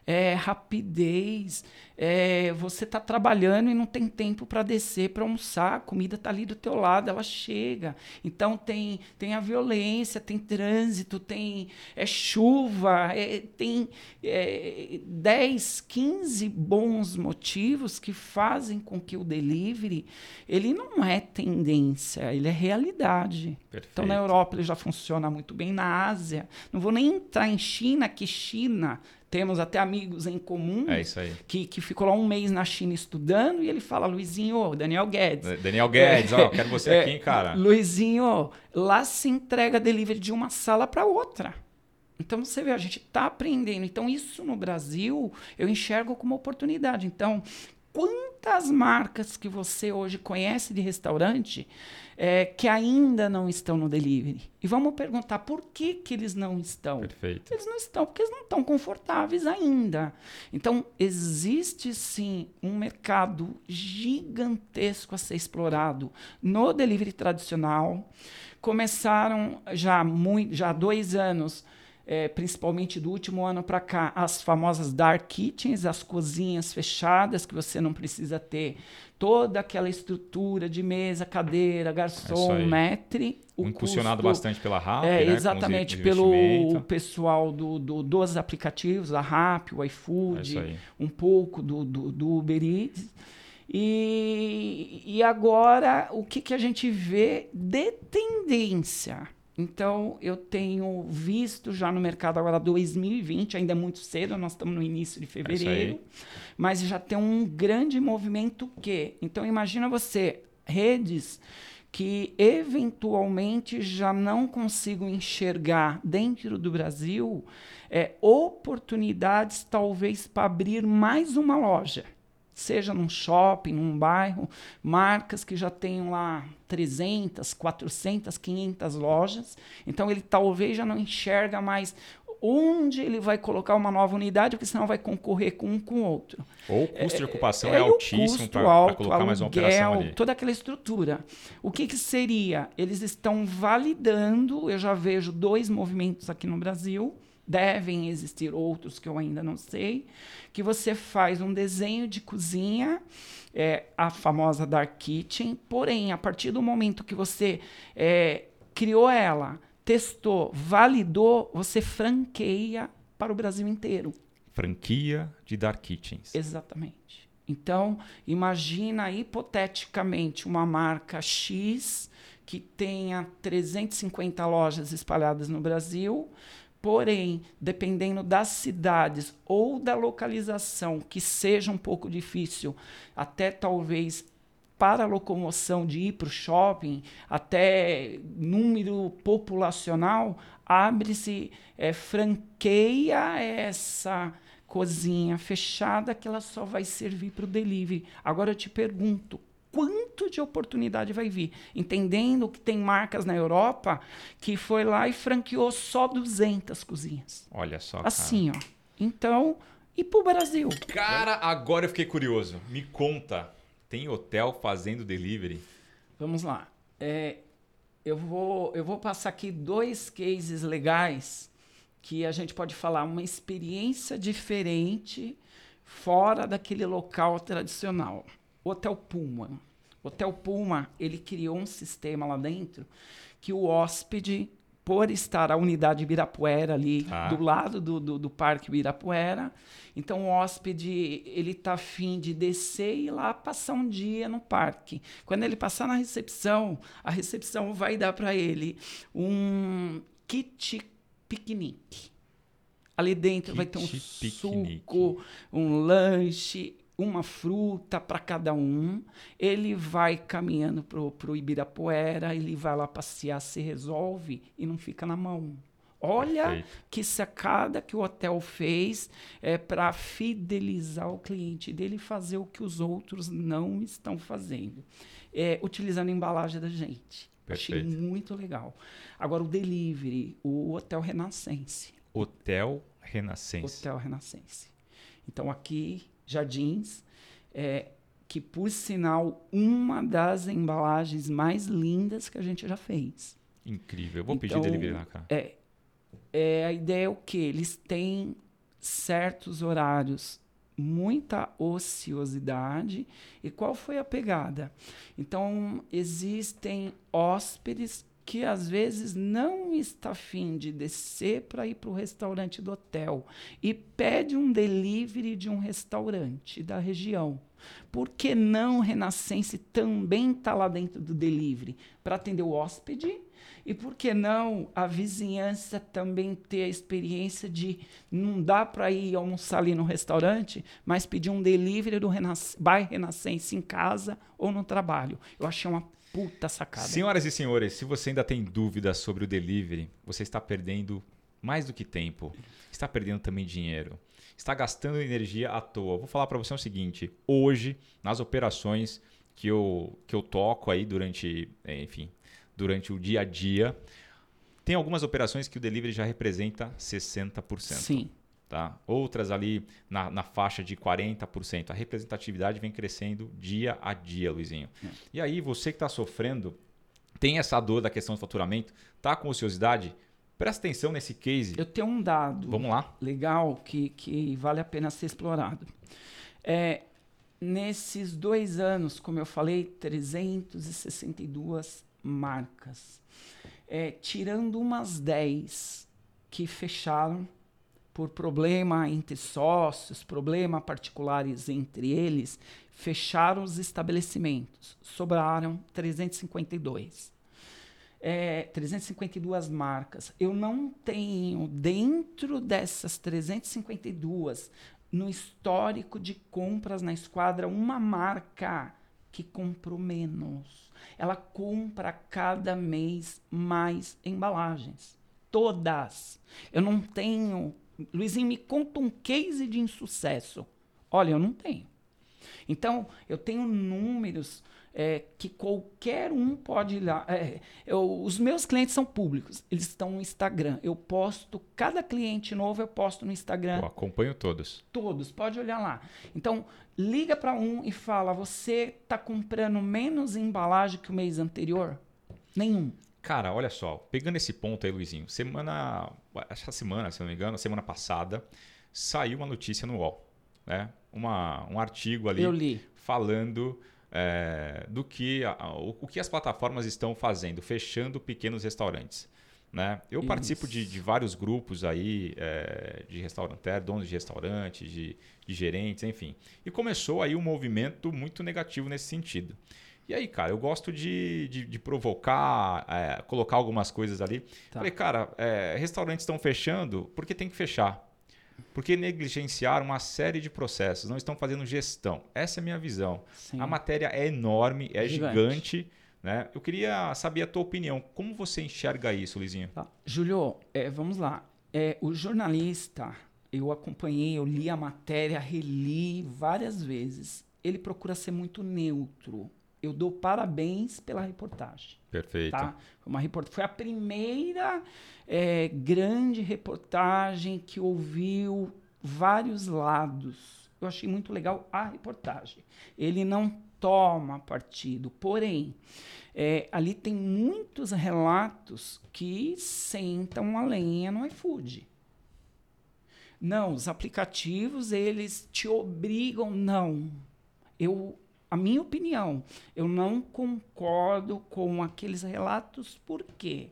é rapidez, é você está trabalhando e não tem tempo para descer para almoçar, a comida está ali do teu lado, ela chega. Então tem, tem a violência, tem trânsito, tem é chuva, é, tem é, 10, 15 bons motivos que fazem com que o delivery ele não é tendência, ele é realidade. Então na
Perfeito.
Europa ele já funciona muito bem, na Ásia. Não vou nem entrar em China, que China temos até amigos em comum
É
que, que ficou lá um mês na China estudando e ele fala, Luizinho, Daniel Guedes.
Daniel Guedes, ó, quero você
É,
aqui, hein, cara.
Luizinho, lá se entrega delivery de uma sala para outra. Então você vê, a gente está aprendendo. Então isso no Brasil eu enxergo como oportunidade. Então, quantas marcas que você hoje conhece de restaurante é, que ainda não estão no delivery? E vamos perguntar por que, que eles não estão.
Perfeito.
Eles não estão, porque eles não estão confortáveis ainda. Então, existe sim um mercado gigantesco a ser explorado no delivery tradicional. Começaram já, muito, já há dois anos, eh, principalmente do último ano para cá, as famosas dark kitchens, as cozinhas fechadas, que você não precisa ter toda aquela estrutura de mesa, cadeira, garçom,
aí.
maître. O
Impulsionado
custo-
bastante pela RAP,
é,
né,
exatamente, pelo pessoal do, do- dos aplicativos, a Rappi, o
É
iFood,
aí.
um pouco do, do, do Uber Eats. E, e agora, o que, que a gente vê de tendência? Então, eu tenho visto já no mercado agora 2020, ainda é muito cedo, nós estamos no início de fevereiro, mas já tem um grande movimento que. Então, imagina você, redes que eventualmente já não consigo enxergar dentro do Brasil é, oportunidades talvez para abrir mais uma loja seja num shopping, num bairro, marcas que já tenham lá 300, 400, 500 lojas. Então ele talvez já não enxerga mais onde ele vai colocar uma nova unidade, porque senão vai concorrer com um com o outro.
Ou o custo de ocupação é, é, é altíssimo para colocar aluguel, mais uma operação ali.
Toda aquela estrutura. O que, que seria? Eles estão validando, eu já vejo dois movimentos aqui no Brasil, devem existir outros que eu ainda não sei, que você faz um desenho de cozinha, é, a famosa Dark Kitchen, porém, a partir do momento que você é, criou ela, testou, validou, você franqueia para o Brasil inteiro.
Franquia de Dark Kitchens.
Exatamente. Então, imagina hipoteticamente uma marca X que tenha 350 lojas espalhadas no Brasil, Porém, dependendo das cidades ou da localização, que seja um pouco difícil, até talvez para a locomoção de ir para o shopping, até número populacional, abre-se, é, franqueia essa cozinha fechada que ela só vai servir para o delivery. Agora eu te pergunto, quanto de oportunidade vai vir. Entendendo que tem marcas na Europa que foi lá e franqueou só 200 cozinhas.
Olha só.
Assim, ó. Então, e pro Brasil?
Cara, agora eu fiquei curioso. Me conta, tem hotel fazendo delivery?
Vamos lá. É, eu, vou, eu vou passar aqui dois cases legais que a gente pode falar uma experiência diferente fora daquele local tradicional. Hotel Puma. Hotel Puma, ele criou um sistema lá dentro que o hóspede, por estar a unidade Ibirapuera ali ah. do lado do, do, do, Parque Ibirapuera, então o hóspede ele tá afim de descer e ir lá passar um dia no parque. Quando ele passar na recepção, a recepção vai dar para ele um kit piquenique. Ali dentro kit vai ter um piquenique. suco, um lanche uma fruta para cada um. Ele vai caminhando para o Ibirapuera, ele vai lá passear, se resolve e não fica na mão. Olha Perfeito. que sacada que o hotel fez é, para fidelizar o cliente dele e fazer o que os outros não estão fazendo. É, utilizando a embalagem da gente. Perfeito. Achei muito legal. Agora, o delivery, o Hotel Renascense.
Hotel Renascense.
Hotel Renascense. Então, aqui Jardins, é, que por sinal uma das embalagens mais lindas que a gente já fez.
Incrível. Eu vou então, pedir delivery na cara.
É, é, a ideia é o que eles têm certos horários, muita ociosidade. E qual foi a pegada? Então existem hóspedes que às vezes não está afim de descer para ir para o restaurante do hotel e pede um delivery de um restaurante da região. Por que não Renascense também está lá dentro do delivery para atender o hóspede? E por que não a vizinhança também ter a experiência de não dá para ir almoçar ali no restaurante, mas pedir um delivery do Renas Renascense em casa ou no trabalho? Eu achei uma puta sacada.
Senhoras e senhores, se você ainda tem dúvidas sobre o delivery, você está perdendo mais do que tempo. Está perdendo também dinheiro. Está gastando energia à toa. Vou falar para você o seguinte: hoje, nas operações que eu, que eu toco aí durante, eh, enfim, durante o dia a dia, tem algumas operações que o delivery já representa 60%.
Sim.
Tá? Outras ali na, na faixa de 40%. A representatividade vem crescendo dia a dia, Luizinho. É. E aí, você que está sofrendo, tem essa dor da questão do faturamento, tá com ociosidade, presta atenção nesse case.
Eu tenho um dado
Vamos lá.
legal que, que vale a pena ser explorado. É, nesses dois anos, como eu falei, 362 marcas. É, tirando umas 10 que fecharam por problema entre sócios, problema particulares entre eles, fecharam os estabelecimentos. Sobraram 352. É, 352 marcas. Eu não tenho dentro dessas 352 no histórico de compras na esquadra uma marca que comprou menos. Ela compra cada mês mais embalagens. Todas. Eu não tenho. Luizinho, me conta um case de insucesso. Olha, eu não tenho. Então, eu tenho números é, que qualquer um pode ir lá. É, eu, os meus clientes são públicos, eles estão no Instagram. Eu posto, cada cliente novo eu posto no Instagram. Eu
acompanho todos.
Todos, pode olhar lá. Então, liga para um e fala: você está comprando menos embalagem que o mês anterior? Nenhum.
Cara, olha só, pegando esse ponto aí, Luizinho, semana, essa semana, se não me engano, semana passada, saiu uma notícia no UOL, né? Uma, um artigo ali falando é, do que a, o, o, que as plataformas estão fazendo, fechando pequenos restaurantes. Né? Eu Isso. participo de, de, vários grupos aí é, de restaurantes, donos de restaurantes, de, de, gerentes, enfim. E começou aí um movimento muito negativo nesse sentido. E aí, cara, eu gosto de, de, de provocar, é, colocar algumas coisas ali. Tá. Falei, cara, é, restaurantes estão fechando porque tem que fechar. Porque negligenciaram uma série de processos, não estão fazendo gestão. Essa é a minha visão. Sim. A matéria é enorme, é gigante. gigante né? Eu queria saber a tua opinião. Como você enxerga isso, Lizinho? Tá.
Júlio, é, vamos lá. É, o jornalista, eu acompanhei, eu li a matéria, reli várias vezes. Ele procura ser muito neutro eu dou parabéns pela reportagem.
Perfeito.
Tá? Uma report... Foi a primeira é, grande reportagem que ouviu vários lados. Eu achei muito legal a reportagem. Ele não toma partido, porém, é, ali tem muitos relatos que sentam a lenha no iFood. Não, os aplicativos, eles te obrigam, não. Eu a minha opinião, eu não concordo com aqueles relatos, por quê?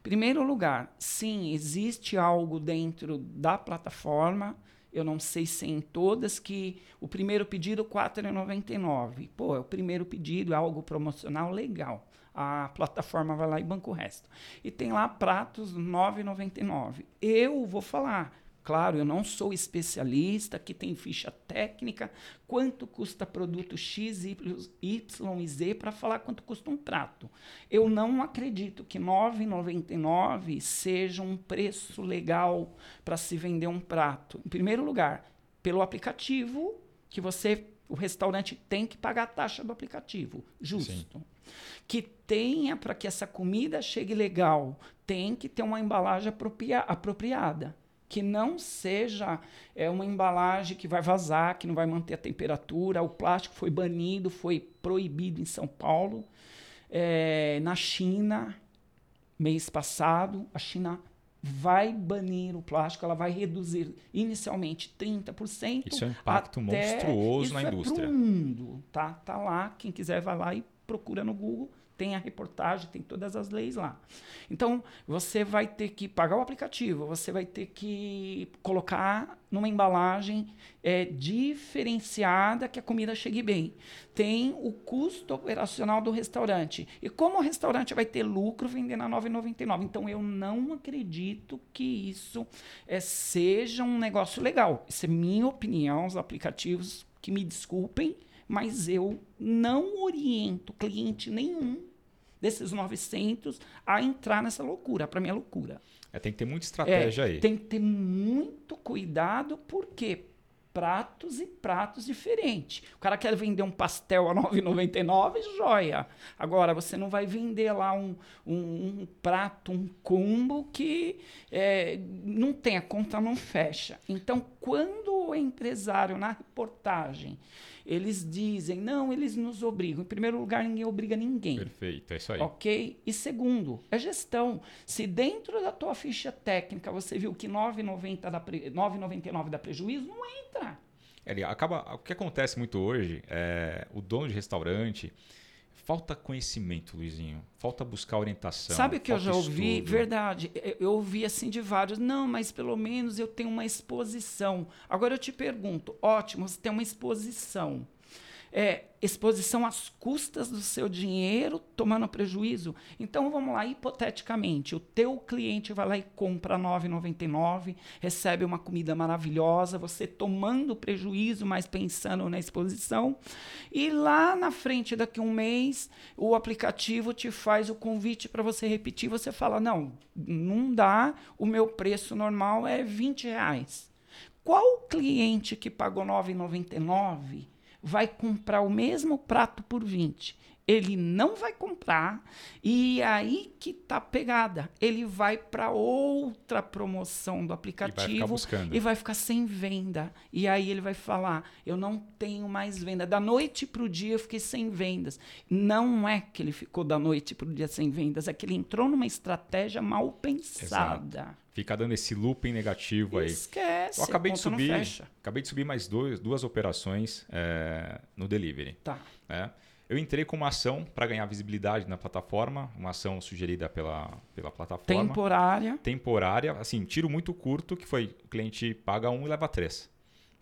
Primeiro lugar, sim, existe algo dentro da plataforma, eu não sei se em todas, que o primeiro pedido R$ 4,99. Pô, é o primeiro pedido, é algo promocional legal. A plataforma vai lá e banca o resto. E tem lá pratos R$ 9,99. Eu vou falar, Claro, eu não sou especialista, que tem ficha técnica, quanto custa produto X, Y e Z para falar quanto custa um prato. Eu não acredito que R$ 9,99 seja um preço legal para se vender um prato. Em primeiro lugar, pelo aplicativo que você, o restaurante tem que pagar a taxa do aplicativo, justo. Sim. Que tenha para que essa comida chegue legal, tem que ter uma embalagem apropria apropriada que não seja é, uma embalagem que vai vazar, que não vai manter a temperatura. O plástico foi banido, foi proibido em São Paulo. É, na China, mês passado, a China vai banir o plástico, ela vai reduzir inicialmente 30%.
Isso é um impacto monstruoso na
é
indústria.
mundo, tá? Tá lá, quem quiser vai lá e procura no Google tem a reportagem, tem todas as leis lá. Então, você vai ter que pagar o aplicativo, você vai ter que colocar numa embalagem é, diferenciada que a comida chegue bem. Tem o custo operacional do restaurante. E como o restaurante vai ter lucro vendendo a 9,99? Então, eu não acredito que isso é, seja um negócio legal. Isso é minha opinião, os aplicativos que me desculpem, mas eu não oriento cliente nenhum desses 900 a entrar nessa loucura. Para mim é loucura.
É, tem que ter muita estratégia
é,
aí.
Tem que ter muito cuidado, porque pratos e pratos diferentes. O cara quer vender um pastel a 9,99, joia. Agora, você não vai vender lá um, um, um prato, um combo que é, não tem, a conta não fecha. Então, quando o empresário, na reportagem, eles dizem, não, eles nos obrigam. Em primeiro lugar, ninguém obriga ninguém.
Perfeito, é isso aí.
Ok? E segundo, é gestão. Se dentro da tua ficha técnica você viu que 9,90 dá, 9,99 dá prejuízo, não entra.
Ele acaba, o que acontece muito hoje é o dono de restaurante falta conhecimento, Luizinho. Falta buscar orientação.
Sabe o que eu já ouvi? Estudo. Verdade. Eu ouvi assim de vários. Não, mas pelo menos eu tenho uma exposição. Agora eu te pergunto: ótimo, você tem uma exposição. É, exposição às custas do seu dinheiro, tomando prejuízo. Então vamos lá, hipoteticamente, o teu cliente vai lá e compra R$ 9,99, recebe uma comida maravilhosa, você tomando prejuízo, mas pensando na exposição, e lá na frente, daqui a um mês, o aplicativo te faz o convite para você repetir, você fala, não, não dá, o meu preço normal é 20 reais. Qual cliente que pagou R$ 9,99 vai comprar o mesmo prato por 20. Ele não vai comprar e aí que tá pegada. Ele vai para outra promoção do aplicativo
e vai,
e vai, ficar sem venda. E aí ele vai falar: "Eu não tenho mais venda. Da noite pro dia eu fiquei sem vendas". Não é que ele ficou da noite pro dia sem vendas, é que ele entrou numa estratégia mal pensada.
Exato. Fica dando esse looping negativo aí.
Esquece.
Eu acabei de subir, acabei de subir mais dois, duas operações é, no delivery.
Tá.
É. Eu entrei com uma ação para ganhar visibilidade na plataforma, uma ação sugerida pela, pela plataforma.
Temporária.
Temporária, assim, tiro muito curto, que foi o cliente paga um e leva três.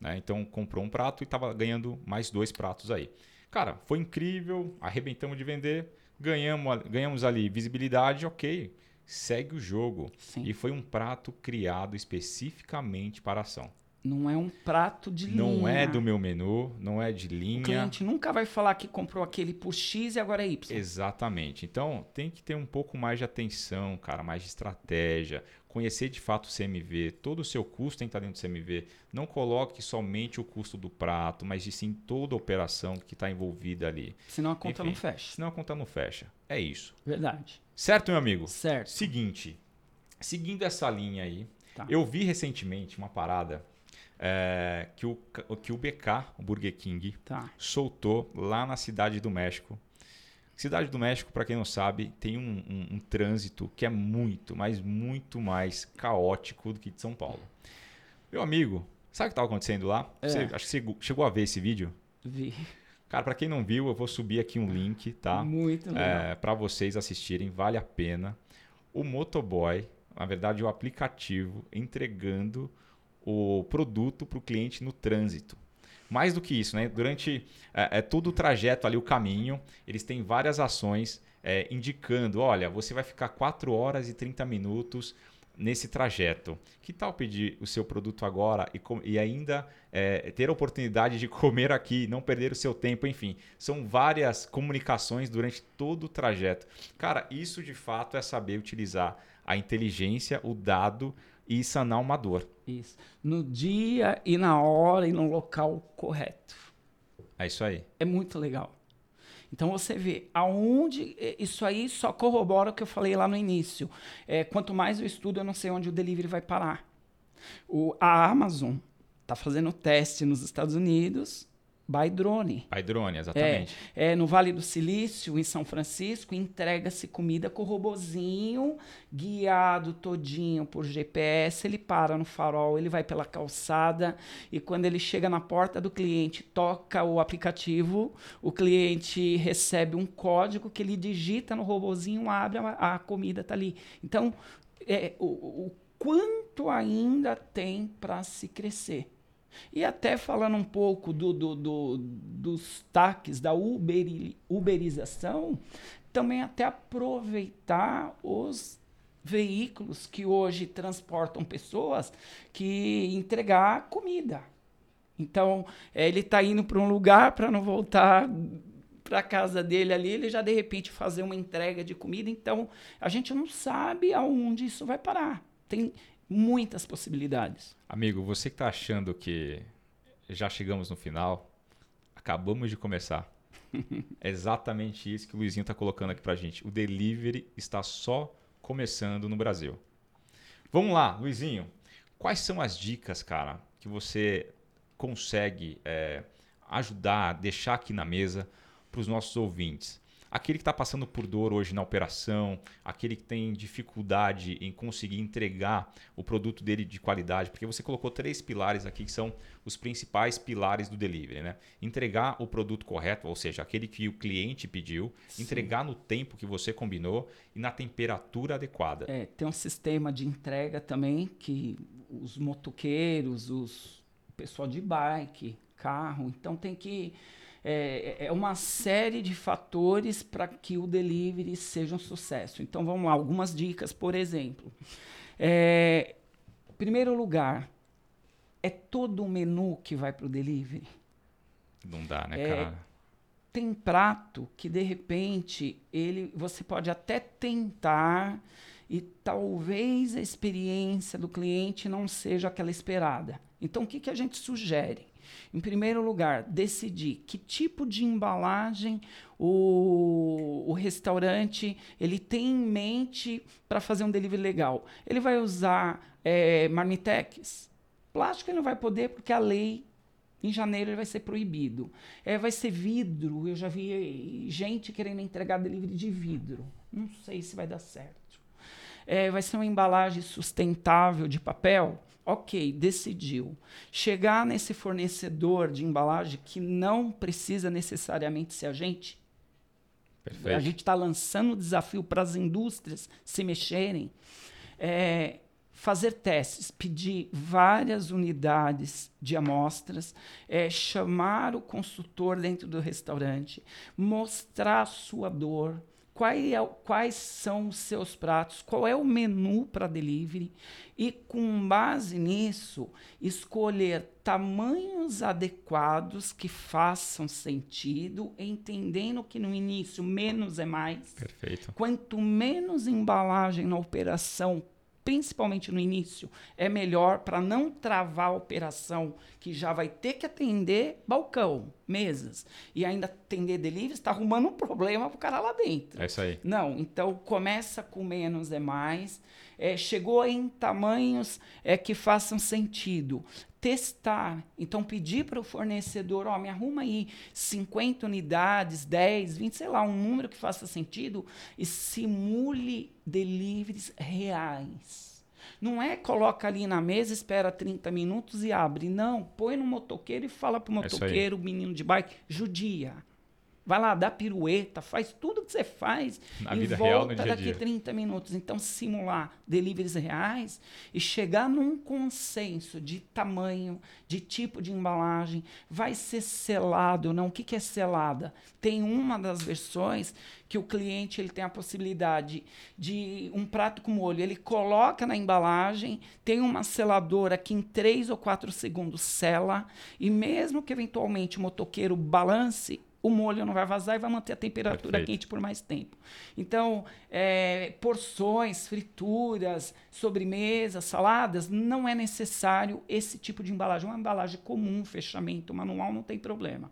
Né? Então comprou um prato e estava ganhando mais dois pratos aí. Cara, foi incrível, arrebentamos de vender, ganhamos, ganhamos ali visibilidade, ok segue o jogo.
Sim.
E foi um prato criado especificamente para a ação.
Não é um prato de
não
linha.
Não é do meu menu, não é de linha. O
cliente nunca vai falar que comprou aquele por X e agora é Y.
Exatamente. Então tem que ter um pouco mais de atenção, cara, mais de estratégia, conhecer de fato o CMV, todo o seu custo tem que estar dentro do CMV. Não coloque somente o custo do prato, mas sim toda a operação que está envolvida ali.
Senão a conta
Enfim,
não fecha.
Senão a conta não fecha. É isso.
Verdade.
Certo, meu amigo?
Certo.
Seguinte, seguindo essa linha aí,
Tá.
eu vi recentemente uma parada é, que, o, que o BK, o Burger King,
Tá.
soltou lá na Cidade do México. Cidade do México, para quem não sabe, tem um, um, um, trânsito que é muito, mas muito mais caótico do que de São Paulo. Meu amigo, sabe o que estava acontecendo lá?
É.
Você, acho que você chegou a ver esse vídeo.
Vi.
Cara, para quem não viu, eu vou subir aqui um link, tá?
Muito legal.
É, para vocês assistirem, vale a pena. O motoboy, na verdade, o aplicativo entregando o produto para o cliente no trânsito. Mais do que isso, né? Durante é, é, todo o trajeto ali, o caminho, eles têm várias ações é, indicando: olha, você vai ficar 4 horas e 30 minutos nesse trajeto. Que tal pedir o seu produto agora e, e ainda é, ter a oportunidade de comer aqui, não perder o seu tempo, enfim. São várias comunicações durante todo o trajeto. Cara, isso de fato é saber utilizar a inteligência, o dado e sanar uma dor.
Isso. No dia e na hora e no local correto.
É isso aí.
É muito legal. Então você vê aonde isso aí só corrobora o que eu falei lá no início. É, quanto mais eu estudo, eu não sei onde o delivery vai parar. O, a Amazon está fazendo teste nos Estados Unidos by drone.
By drone, exatamente.
É, é, no Vale do Silício, em São Francisco, entrega-se comida com robozinho, guiado todinho por GPS. Ele para no farol, ele vai pela calçada e quando ele chega na porta do cliente, toca o aplicativo, o cliente recebe um código que ele digita no robozinho, abre, a, a comida tá ali. Então, é, o, o quanto ainda tem para se crescer. E até falando um pouco do, do, do, dos taques, da uberi, uberização, também até aproveitar os veículos que hoje transportam pessoas que entregar comida. Então, é, ele está indo para um lugar para não voltar para casa dele ali, ele já de repente fazer uma entrega de comida. Então, a gente não sabe aonde isso vai parar. Tem muitas possibilidades.
Amigo, você que está achando que já chegamos no final, acabamos de começar. é exatamente isso que o Luizinho está colocando aqui para gente. O delivery está só começando no Brasil. Vamos lá, Luizinho. Quais são as dicas, cara, que você consegue é, ajudar, deixar aqui na mesa para os nossos ouvintes? Aquele que está passando por dor hoje na operação, aquele que tem dificuldade em conseguir entregar o produto dele de qualidade, porque você colocou três pilares aqui que são os principais pilares do delivery, né? Entregar o produto correto, ou seja, aquele que o cliente pediu, Sim. entregar no tempo que você combinou e na temperatura adequada.
É, tem um sistema de entrega também que os motoqueiros, os pessoal de bike, carro, então tem que é, é uma série de fatores para que o delivery seja um sucesso. Então vamos lá, algumas dicas, por exemplo. É, primeiro lugar, é todo o menu que vai para o delivery.
Não dá, né,
É,
cara?
Tem prato que de repente ele você pode até tentar e talvez a experiência do cliente não seja aquela esperada. Então o que, que a gente sugere? Em primeiro lugar, decidir que tipo de embalagem o, o restaurante ele tem em mente para fazer um delivery legal. Ele vai usar é, marmitex? Plástico ele não vai poder porque a lei em janeiro ele vai ser proibido. É, vai ser vidro. Eu já vi gente querendo entregar delivery de vidro. Não sei se vai dar certo. É, vai ser uma embalagem sustentável de papel. Ok, decidiu. Chegar nesse fornecedor de embalagem que não precisa necessariamente ser a gente.
Perfeito.
A gente está lançando o desafio para as indústrias se mexerem. É, fazer testes, pedir várias unidades de amostras, é, chamar o consultor dentro do restaurante, mostrar a sua dor, qual é quais são os seus pratos, qual é o menu para delivery e, com base nisso, escolher tamanhos adequados que façam sentido, entendendo que no início menos é mais.
Perfeito.
Quanto menos embalagem na operação, principalmente no início, é melhor para não travar a operação, que já vai ter que atender balcão, mesas, e ainda atender delivery, está arrumando um problema para o cara lá dentro.
É isso aí.
Não, então começa com menos é mais. É, chegou em tamanhos é, que façam sentido. Testar. Então, pedir para o fornecedor, ó, me arruma aí 50 unidades, 10, 20, sei lá, um número que faça sentido e simule deliveries reais. Não é coloca ali na mesa, espera 30 minutos e abre. Não, põe no motoqueiro e fala pro
É isso aí.
motoqueiro, o menino de bike, judia. Vai lá, dá pirueta, faz tudo que você faz
Na
e
vida
volta
real, dia
daqui
dia.
30 minutos. Então, simular deliveries reais e chegar num consenso de tamanho, de tipo de embalagem, vai ser selado ou não. O que, que é selada? Tem uma das versões que o cliente ele tem a possibilidade de um prato com molho, ele coloca na embalagem, tem uma seladora que em 3 ou 4 segundos sela, e mesmo que eventualmente o motoqueiro balance, o molho não vai vazar e vai manter a temperatura
Perfeito.
quente por mais tempo. Então, é, porções, frituras, sobremesas, saladas, não é necessário esse tipo de embalagem. Uma embalagem comum, fechamento manual, não tem problema.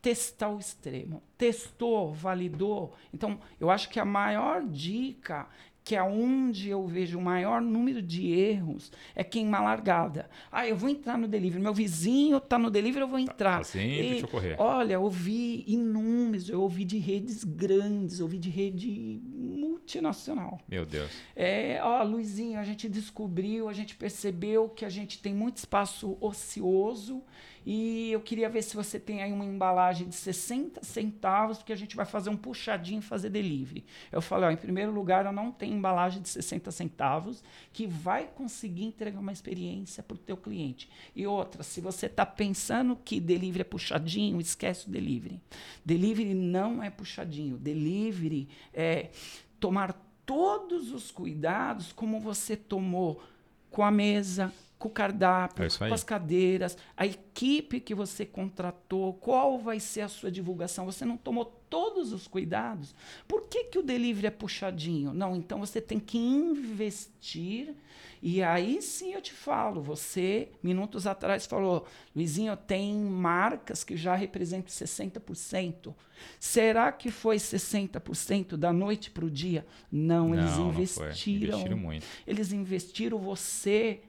Testar o extremo. Testou, validou. Então, eu acho que a maior dica que é onde eu vejo o maior número de erros é queimar largada. Ah, eu vou entrar no delivery, meu vizinho está no delivery, eu vou entrar.
tá sempre
E,
ocorrer.
Olha, eu ouvi inúmeros, eu ouvi de redes grandes, eu ouvi de rede multinacional.
Meu Deus.
É, ó, Luizinho, a gente descobriu, a gente percebeu que a gente tem muito espaço ocioso e eu queria ver se você tem aí uma embalagem de 60 centavos, porque a gente vai fazer um puxadinho e fazer delivery. Eu falei, ó, em primeiro lugar, eu não tenho embalagem de 60 centavos que vai conseguir entregar uma experiência para o teu cliente. E outra, se você está pensando que delivery é puxadinho, esquece o delivery. Delivery não é puxadinho. Delivery é tomar todos os cuidados como você tomou com a mesa, com o cardápio,
É
com as cadeiras, a equipe que você contratou, qual vai ser a sua divulgação. Você não tomou todos os cuidados. Por que, que o delivery é puxadinho? Não, então você tem que investir. E aí sim eu te falo, você, minutos atrás, falou, Luizinho, tem marcas que já representam 60%. Será que foi 60% da noite para o dia? Não, eles
Não, não foi.
investiram.
Investiram muito.
Eles investiram, você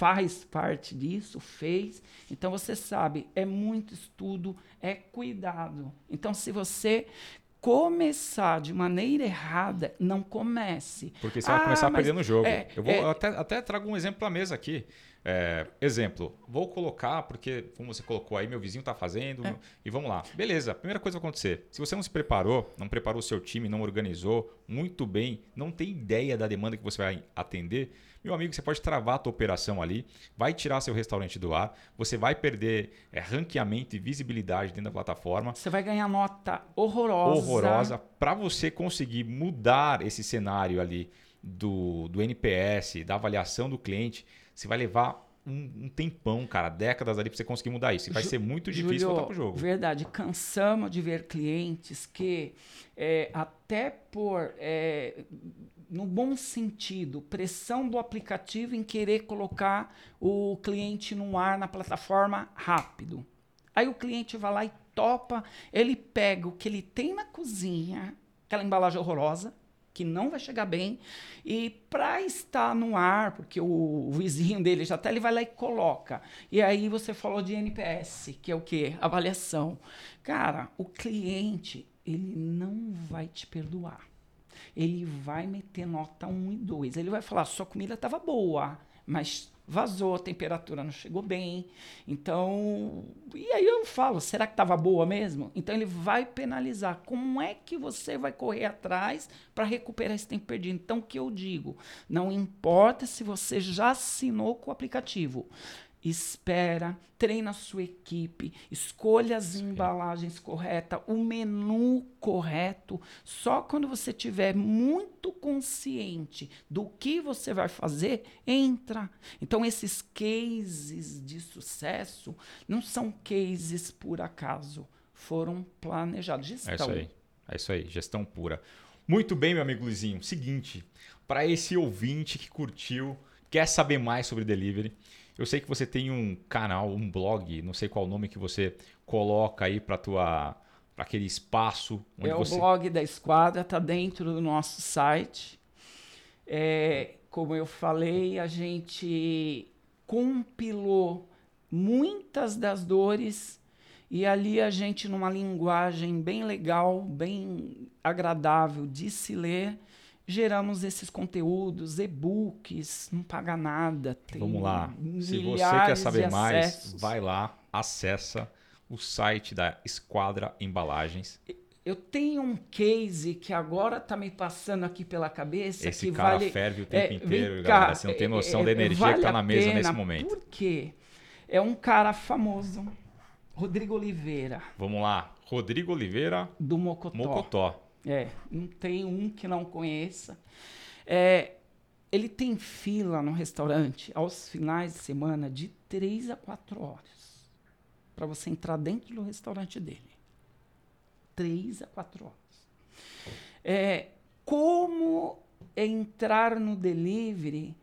faz parte disso, fez. Então você sabe, é muito estudo, é cuidado. Então se você começar de maneira errada, não comece.
Porque você vai
Ah,
começar
mas
perdendo o jogo.
é,
eu vou
é,
até, até trago um exemplo para mesa aqui. É, exemplo, vou colocar, porque como você colocou aí, meu vizinho está fazendo, é. e vamos lá. Beleza, primeira coisa vai acontecer. Se você não se preparou, não preparou o seu time, não organizou muito bem, não tem ideia da demanda que você vai atender, meu amigo, você pode travar a tua operação ali, vai tirar seu restaurante do ar, você vai perder é, ranqueamento e visibilidade dentro da plataforma.
Você vai ganhar nota horrorosa.
Horrorosa. Para você conseguir mudar esse cenário ali do, do NPS, da avaliação do cliente, você vai levar um, um, tempão, cara, décadas ali para você conseguir mudar isso. E vai Ju, ser muito difícil Julio, voltar pro jogo.
Verdade, cansamos de ver clientes que é, até por, é, no bom sentido, pressão do aplicativo em querer colocar o cliente no ar na plataforma rápido. Aí o cliente vai lá e topa, ele pega o que ele tem na cozinha, aquela embalagem horrorosa, que não vai chegar bem. E para estar no ar, porque o, vizinho dele já está, ele vai lá e coloca. E aí você falou de NPS, que é o quê? Avaliação. Cara, o cliente, ele não vai te perdoar. Ele vai meter nota 1 e 2. Ele vai falar: sua comida estava boa, mas vazou, a temperatura não chegou bem. Então, e aí eu falo, será que estava boa mesmo? Então ele vai penalizar. Como é que você vai correr atrás para recuperar esse tempo perdido? Então o que eu digo, não importa se você já assinou com o aplicativo espera, treina a sua equipe, escolha as Sim. embalagens corretas, o menu correto. Só quando você tiver muito consciente do que você vai fazer, entra. Então esses cases de sucesso não são cases por acaso, foram planejados.
Gestão. É isso aí. É isso aí, gestão pura. Muito bem, meu amigo Luizinho. Seguinte, para esse ouvinte que curtiu, quer saber mais sobre delivery, eu sei que você tem um canal, um blog, não sei qual nome que você coloca aí para tua para aquele espaço
onde é
você...
o blog da Esquadra, está dentro do nosso site. É, como eu falei, a gente compilou muitas das dores e ali a gente, numa linguagem bem legal, bem agradável de se ler, geramos esses conteúdos, e-books, não paga nada.
Vamos lá. Se você quer saber mais, vai lá, acessa o site da Esquadra Embalagens.
Eu tenho um case que agora está me passando aqui pela cabeça.
Esse
que
cara
vale,
ferve o tempo é, inteiro, galera. Cá, você não tem noção é, da energia vale que está na mesa
pena,
nesse momento.
Por quê? É um cara famoso, Rodrigo Oliveira.
Vamos lá. Rodrigo Oliveira.
Do Mocotó.
Mocotó.
É, não tem um que não conheça. É, ele tem fila no restaurante aos finais de semana de três a quatro horas para você entrar dentro do restaurante dele. Três a quatro horas. É, como entrar no delivery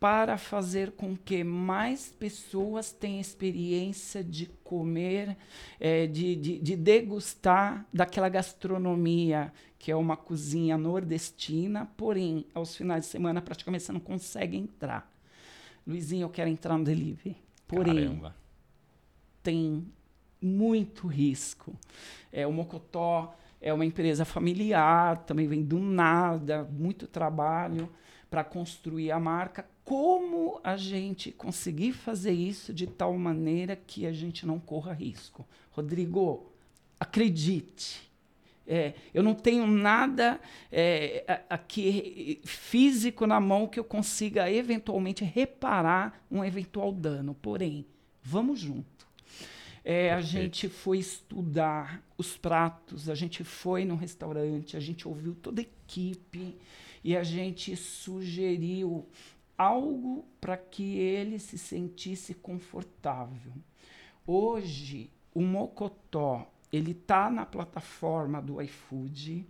para fazer com que mais pessoas tenham experiência de comer, é, de, de, de, degustar daquela gastronomia que é uma cozinha nordestina, porém, aos finais de semana, praticamente você não consegue entrar. Luizinho, eu quero entrar no delivery. Porém, Caramba. tem muito risco. É, o Mocotó é uma empresa familiar, também vem do nada, muito trabalho para construir a marca como a gente conseguir fazer isso de tal maneira que a gente não corra risco. Rodrigo, acredite. É, eu não tenho nada é, aqui físico na mão que eu consiga eventualmente reparar um eventual dano. Porém, vamos junto. É, a gente foi estudar os pratos, a gente foi no restaurante, a gente ouviu toda a equipe e a gente sugeriu algo para que ele se sentisse confortável. Hoje, o Mocotó, ele está na plataforma do iFood.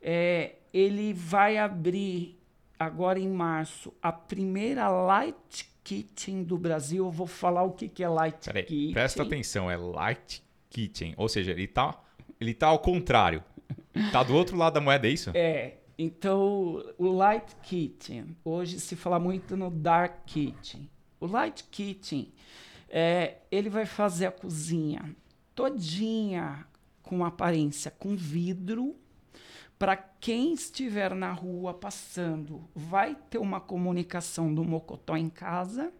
É, ele vai abrir agora em março a primeira Light Kitchen do Brasil. Eu vou falar o que, que é Light Peraí, Kitchen.
Presta atenção, é Light Kitchen. Ou seja, ele está ele tá ao contrário. Tá do outro lado da moeda, é isso?
É. Então, o Light Kitchen, hoje se fala muito no Dark Kitchen. O Light Kitchen, é, ele vai fazer a cozinha todinha com aparência com vidro, para quem estiver na rua passando, vai ter uma comunicação do Mocotó em casa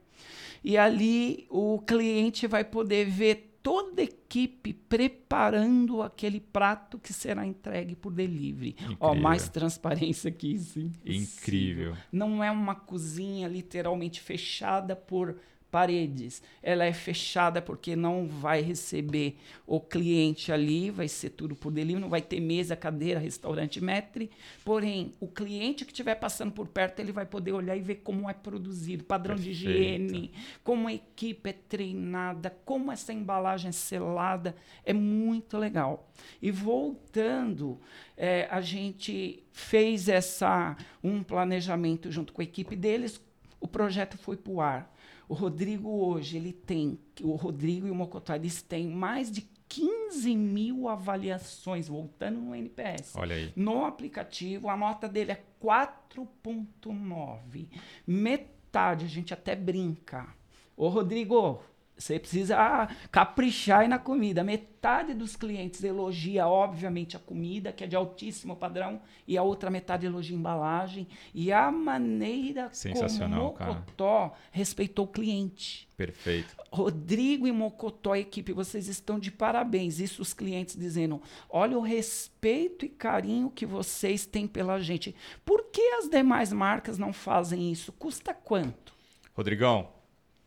E ali o cliente vai poder ver toda a equipe preparando aquele prato que será entregue por delivery. Ó, mais transparência que isso.
Incrível.
Não é uma cozinha literalmente fechada por paredes. Ela é fechada porque não vai receber o cliente ali, vai ser tudo por delivery, não vai ter mesa, cadeira, restaurante, metre. Porém, o cliente que estiver passando por perto, ele vai poder olhar e ver como é produzido, padrão de
Perfeito.
higiene, como a equipe é treinada, como essa embalagem é selada. É muito legal. E voltando, eh, a gente fez essa um planejamento junto com a equipe deles. O projeto foi para o ar. O Rodrigo hoje, ele tem, o Rodrigo e o Mocotó, eles têm mais de 15 mil avaliações, voltando no NPS.
Olha aí.
No aplicativo, a nota dele é 4.9. Metade, a gente até brinca. Ô, Rodrigo, você precisa caprichar aí na comida. Metade dos clientes elogia, obviamente, a comida, que é de altíssimo padrão, e a outra metade elogia a embalagem. E a maneira
Sensacional,
como
cara.
o Mocotó respeitou o cliente.
Perfeito.
Rodrigo e Mocotó, equipe, vocês estão de parabéns. Isso os clientes dizendo: olha o respeito e carinho que vocês têm pela gente. Por que as demais marcas não fazem isso? Custa quanto?
Rodrigão,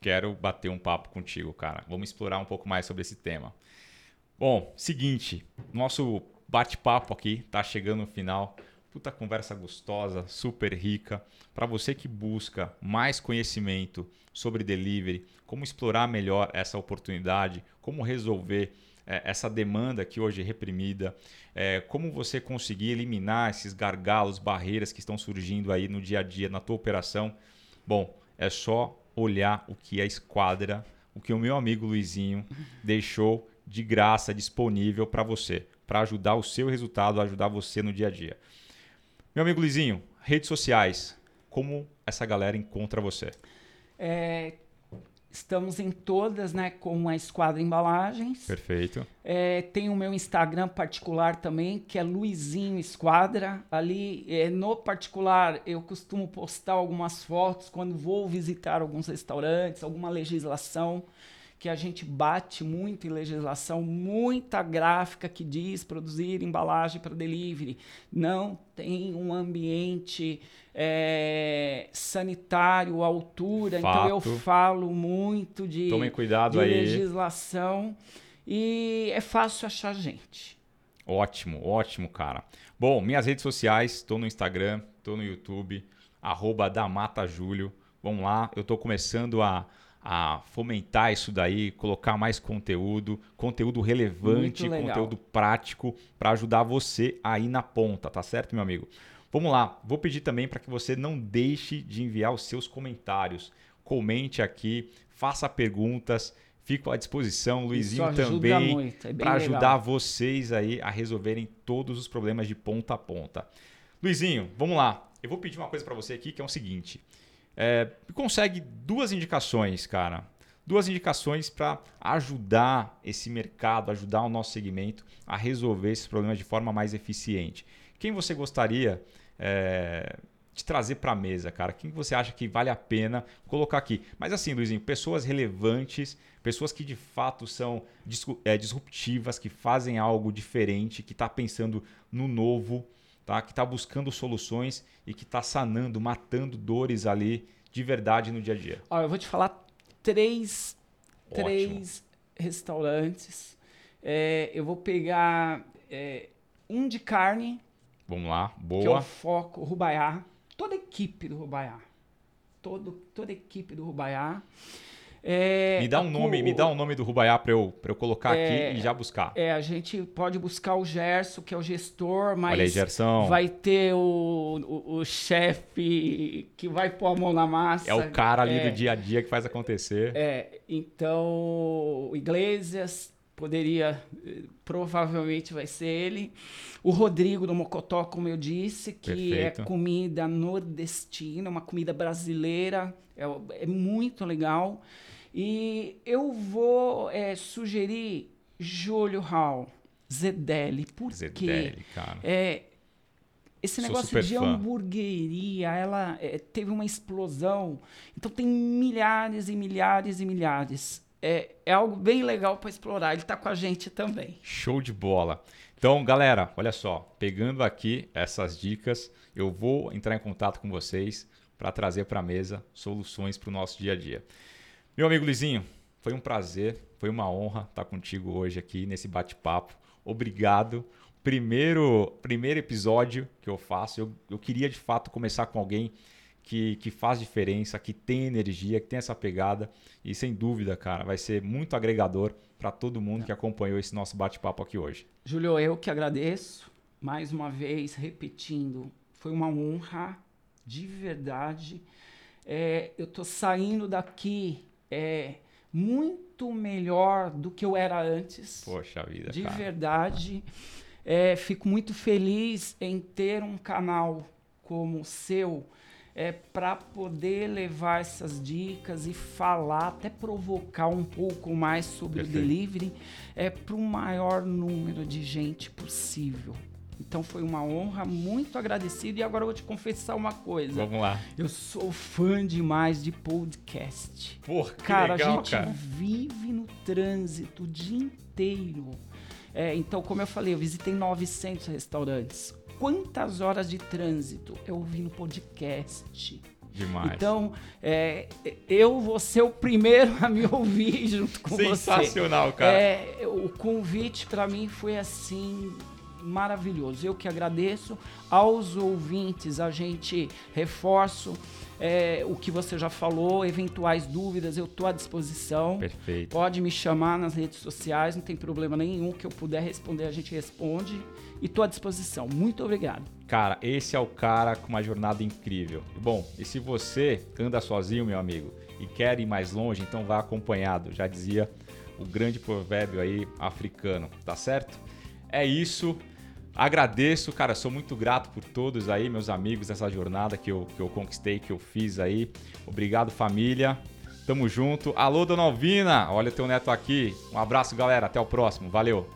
quero bater um papo contigo, cara. Vamos explorar um pouco mais sobre esse tema. Bom, seguinte, nosso bate-papo aqui tá chegando no final. Puta conversa gostosa, super rica. Para você que busca mais conhecimento sobre delivery, como explorar melhor essa oportunidade, como resolver eh, essa demanda que hoje é reprimida, eh, como você conseguir eliminar esses gargalos, barreiras que estão surgindo aí no dia a dia na tua operação. Bom, é só olhar o que a esquadra, o que o meu amigo Luizinho deixou de graça disponível para você, para ajudar o seu resultado, ajudar você no dia a dia. Meu amigo Luizinho, redes sociais, como essa galera encontra você?
É, estamos em todas, né, com a Esquadra Embalagens.
Perfeito.
É, tem o meu Instagram particular também, que é Luizinho Esquadra. Ali, é, no particular, eu costumo postar algumas fotos quando vou visitar alguns restaurantes, alguma legislação que a gente bate muito em legislação, muita gráfica que diz produzir embalagem para delivery. Não tem um ambiente é, sanitário à altura. Então eu
Fato.
falo muito de,
Tomem cuidado
de
aí.
legislação e é fácil achar gente.
Ótimo, ótimo, cara. Bom, minhas redes sociais, estou no Instagram, estou no YouTube, arroba. Vamos lá, eu estou começando a, a fomentar isso daí, colocar mais conteúdo, conteúdo relevante, conteúdo prático para ajudar você aí na ponta, tá certo, meu amigo? Vamos lá, vou pedir também para que você não deixe de enviar os seus comentários. Comente aqui, faça perguntas, fico à disposição. Luizinho também
é
para ajudar vocês aí a resolverem todos os problemas de ponta a ponta. Luizinho, vamos lá. Eu vou pedir uma coisa para você aqui que é o seguinte: é, consegue duas indicações, cara. Duas indicações para ajudar esse mercado, ajudar o nosso segmento a resolver esses problemas de forma mais eficiente. Quem você gostaria é, de trazer para a mesa, cara? Quem você acha que vale a pena colocar aqui? Mas assim, Luizinho, pessoas relevantes, pessoas que de fato são é, disruptivas, que fazem algo diferente, que está pensando no novo, tá? que está buscando soluções e que está sanando, matando dores ali de verdade no dia a dia.
Ó, eu vou te falar três,
Ótimo.
três restaurantes. É, eu vou pegar é, um de carne,
Vamos lá,
que é o
boa.
Foco, o Rubaiá. Toda a equipe do Rubaiá. Todo, toda a equipe do Rubaiá. É,
Me dá um nome,
o-
me dá um nome do Rubaiá para eu, pra eu colocar
É,
aqui e já buscar.
É, a gente pode buscar o Gerson, que é o gestor, mas
Olha aí, Gerson.
vai ter o, o, o chefe que vai pôr a mão na massa.
É o cara ali
É,
do dia a dia que faz acontecer.
É, então Iglesias poderia, provavelmente vai ser ele. O Rodrigo do Mocotó, como eu disse, que
Perfeito.
é comida nordestina, uma comida brasileira, é, é muito legal. E eu vou eh, sugerir Júlio Hall, Zedeli, por quê?
Zedeli, cara.
É, esse negócio de
fã.
hamburgueria, ela é, teve uma explosão. Então tem milhares e milhares e milhares. É, é algo bem legal para explorar. Ele está com a gente também.
Show de bola. Então, galera, olha só, pegando aqui essas dicas, eu vou entrar em contato com vocês para trazer para a mesa soluções para o nosso dia a dia. Meu amigo Lizinho, foi um prazer, foi uma honra estar contigo hoje aqui nesse bate-papo. Obrigado. Primeiro, primeiro episódio que eu faço, eu, eu queria de fato começar com alguém que, que faz diferença, que tem energia, que tem essa pegada. E sem dúvida, cara, vai ser muito agregador para todo mundo que acompanhou esse nosso bate-papo aqui hoje.
Júlio, eu que agradeço. Mais uma vez, repetindo, foi uma honra, de verdade. É, eu tô saindo daqui é, muito melhor do que eu era antes.
Poxa vida,
de
cara.
verdade. É, fico muito feliz em ter um canal como o seu é, para poder levar essas dicas e falar, até provocar um pouco mais sobre
Perfeito.
o delivery é, para o maior número de gente possível. Então foi uma honra, muito agradecido. E agora eu vou te confessar uma coisa.
Vamos lá.
Eu sou fã demais de podcast.
Que
Cara,
legal,
a gente
cara.
vive no trânsito o dia inteiro. É, então, como eu falei, eu visitei 900 restaurantes. Quantas horas de trânsito eu ouvi no podcast?
Demais.
Então, é, eu vou ser o primeiro a me ouvir junto com você.
Sensacional, cara.
É, o convite para mim foi assim maravilhoso. Eu que agradeço aos ouvintes. A gente reforço é, o que você já falou, eventuais dúvidas, eu estou à disposição.
Perfeito.
Pode me chamar nas redes sociais, não tem problema nenhum. Que eu puder responder, a gente responde. E estou à disposição. Muito obrigado.
Cara, esse é o cara com uma jornada incrível. Bom, e se você anda sozinho, meu amigo, e quer ir mais longe, então vá acompanhado. Já dizia o grande provérbio aí africano, tá certo? É isso. Agradeço, cara, sou muito grato por todos aí, meus amigos, dessa jornada que eu, que eu conquistei, que eu fiz aí. Obrigado, família. Tamo junto. Alô, dona Alvina, olha teu neto aqui. Um abraço, galera. Até o próximo. Valeu.